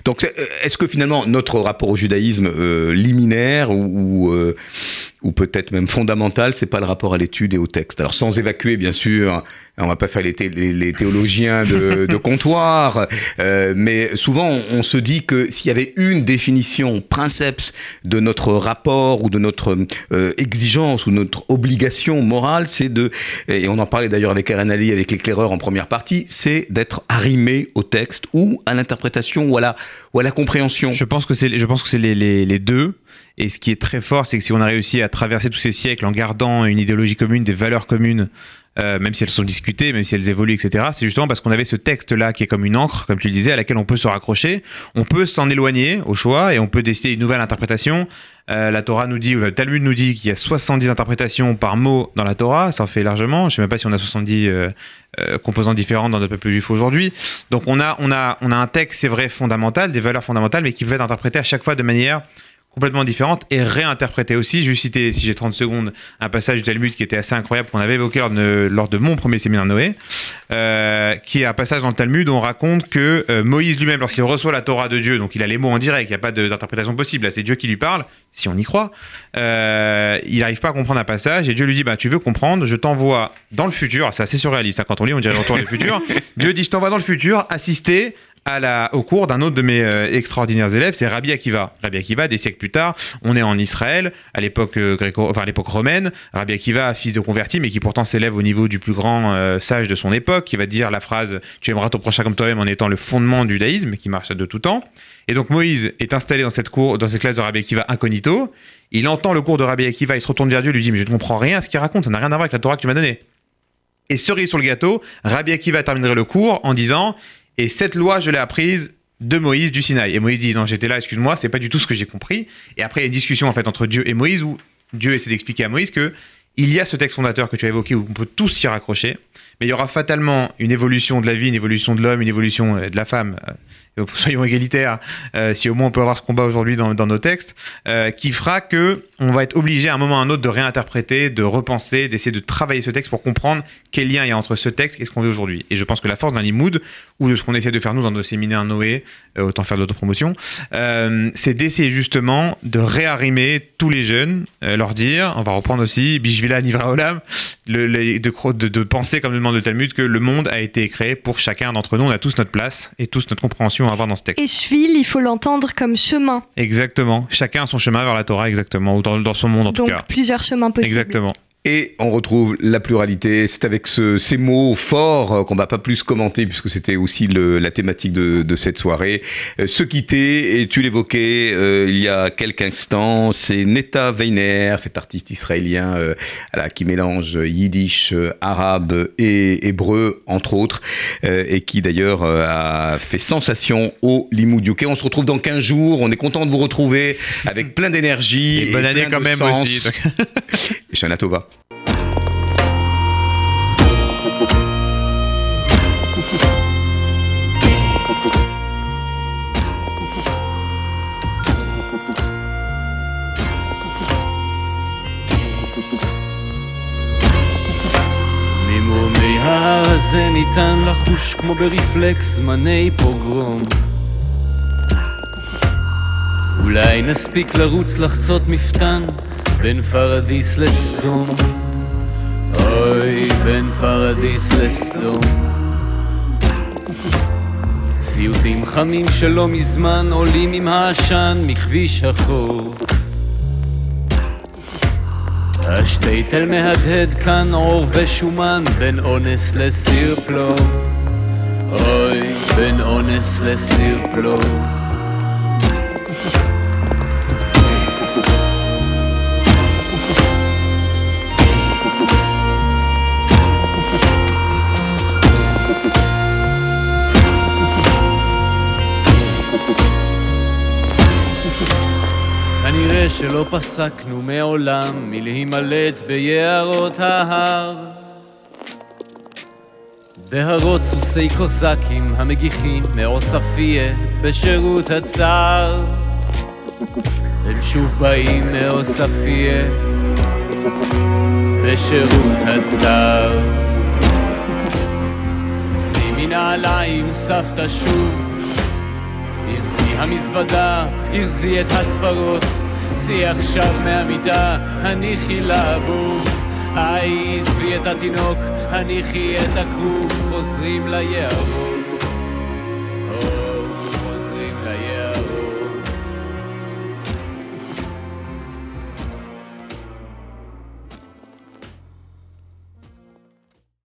donc, est-ce que finalement notre rapport au judaïsme liminaire ou, ou peut-être même fondamental, c'est pas le rapport à l'étude et au texte? Alors sans évacuer, bien sûr, on va pas faire les, théologiens de, comptoir, euh, mais souvent on, se dit que s'il y avait une définition, princeps de notre rapport ou de notre euh, exigence ou notre obligation morale, c'est de, et on en parlait d'ailleurs avec Aaron Ali, avec l'éclaireur en première partie, c'est d'être arrimé au texte ou à l'interprétation ou à la, ou à la compréhension. Je pense que c'est, je pense que c'est les, les deux. Et ce qui est très fort, c'est que si on a réussi à traverser tous ces siècles en gardant une idéologie commune, des valeurs communes, euh, même si elles sont discutées, même si elles évoluent, etc., c'est justement parce qu'on avait ce texte-là qui est comme une encre, comme tu le disais, à laquelle on peut se raccrocher. On peut s'en éloigner au choix et on peut décider une nouvelle interprétation. Euh, la Torah nous dit, ou le Talmud nous dit qu'il y a 70 interprétations par mot dans la Torah, ça en fait largement. Je ne sais même pas si on a 70 euh, composants différents dans notre peuple juif aujourd'hui. Donc on a, on, a, on a un texte, c'est vrai, fondamental, des valeurs fondamentales, mais qui peut être interprété à chaque fois de manière complètement différente et réinterprétée aussi. Je vais citer, si j'ai 30 secondes, un passage du Talmud qui était assez incroyable qu'on avait évoqué lors de, lors de, mon premier séminaire Noé, euh, qui est un passage dans le Talmud où on raconte que euh, Moïse lui-même, lorsqu'il reçoit la Torah de Dieu, donc il a les mots en direct, il n'y a pas d'interprétation possible, c'est Dieu qui lui parle, si on y croit, euh, il n'arrive pas à comprendre un passage et Dieu lui dit, bah, tu veux comprendre, je t'envoie dans le futur, c'est assez surréaliste, hein, quand on lit on dirait retour le futur, *laughs* Dieu dit, je t'envoie dans le futur assister au cours d'un autre de mes euh, extraordinaires élèves, c'est Rabbi Akiva. Rabbi Akiva, des siècles plus tard, on est en Israël, à l'époque euh, gréco, enfin à l'époque romaine. Rabbi Akiva, fils de converti, mais qui pourtant s'élève au niveau du plus grand euh, sage de son époque, qui va dire la phrase "Tu aimeras ton prochain comme toi-même" en étant le fondement du judaïsme, qui marche de tout temps. Et donc Moïse est installé dans cette cour, dans cette classe de Rabbi Akiva incognito. Il entend le cours de Rabbi Akiva, il se retourne vers Dieu, lui dit "Mais je ne comprends rien à ce qu'il raconte, ça n'a rien à voir avec la Torah que tu m'as donnée." Et cerise sur le gâteau, Rabbi Akiva terminerait le cours en disant et cette loi, je l'ai apprise de Moïse du Sinaï. Et Moïse dit non, j'étais là, excuse-moi, c'est pas du tout ce que j'ai compris. Et après, il y a une discussion en entre Dieu et Moïse où Dieu essaie d'expliquer à Moïse que il y a ce texte fondateur que tu as évoqué où on peut tous s'y raccrocher, mais il y aura fatalement une évolution de la vie, une évolution de l'homme, une évolution euh, de la femme, euh, *laughs* soyons égalitaires, euh, si au moins on peut avoir ce combat aujourd'hui dans, nos textes, qui fera que on va être obligé à un moment ou à un autre de réinterpréter, de repenser, d'essayer de travailler ce texte pour comprendre quel lien il y a entre ce texte et ce qu'on vit aujourd'hui. Et je pense que la force d'un limoud, ou de ce qu'on essaie de faire nous dans nos séminaires Noé, autant faire de l'autopromotion, c'est d'essayer justement de réarrimer tous les jeunes, leur dire, on va reprendre aussi Bishvila Nivra Olam, de, penser, comme le demande le Talmud, que le monde a été créé pour chacun d'entre nous, on a tous notre place et tous notre compréhension à avoir dans ce texte. Et Shvil, il faut l'entendre comme chemin. Exactement. Chacun a son chemin vers la Torah, exactement, ou dans, dans son monde en tout cas. Donc plusieurs chemins possibles. Exactement. Et on retrouve la pluralité. C'est avec ces mots forts euh, qu'on va pas plus commenter puisque c'était aussi la thématique de, cette soirée. Euh, se quitter, et tu l'évoquais euh, il y a quelques instants, c'est Neta Weiner, cet artiste israélien qui mélange yiddish, arabe et hébreu entre autres, et qui d'ailleurs a fait sensation au Limoudiouk. On se retrouve dans 15 jours. On est content de vous retrouver avec plein d'énergie. Et bonne année quand même aussi. *laughs* Shana Tova. ממומי הזה ניתן לחוש כמו ברפלקס זמני פוגרום אולי נספיק לרוץ לחצות מפתן בין פרדיס לסדום. אוי, בין פרדיס לסדום. סיוטים חמים שלא מזמן עולים עם העשן מכביש החוף. השטייטל מהדהד כאן עור ושומן בין אונס לסיר אוי, בין אונס לסיר שלא פסקנו מעולם מלהימלט ביערות ההר. בהרות סוסי קוזקים המגיחים מעוספיה בשירות הצר. הם שוב באים מעוספיה בשירות הצר. שימי נעליים סבתא שוב, הרזי המזוודה, הרזי את הספרות, צאי עכשיו מהמיטה, הניחי לבוב. היי, עזבי את התינוק, הניחי את הכרוב, חוזרים ליערות.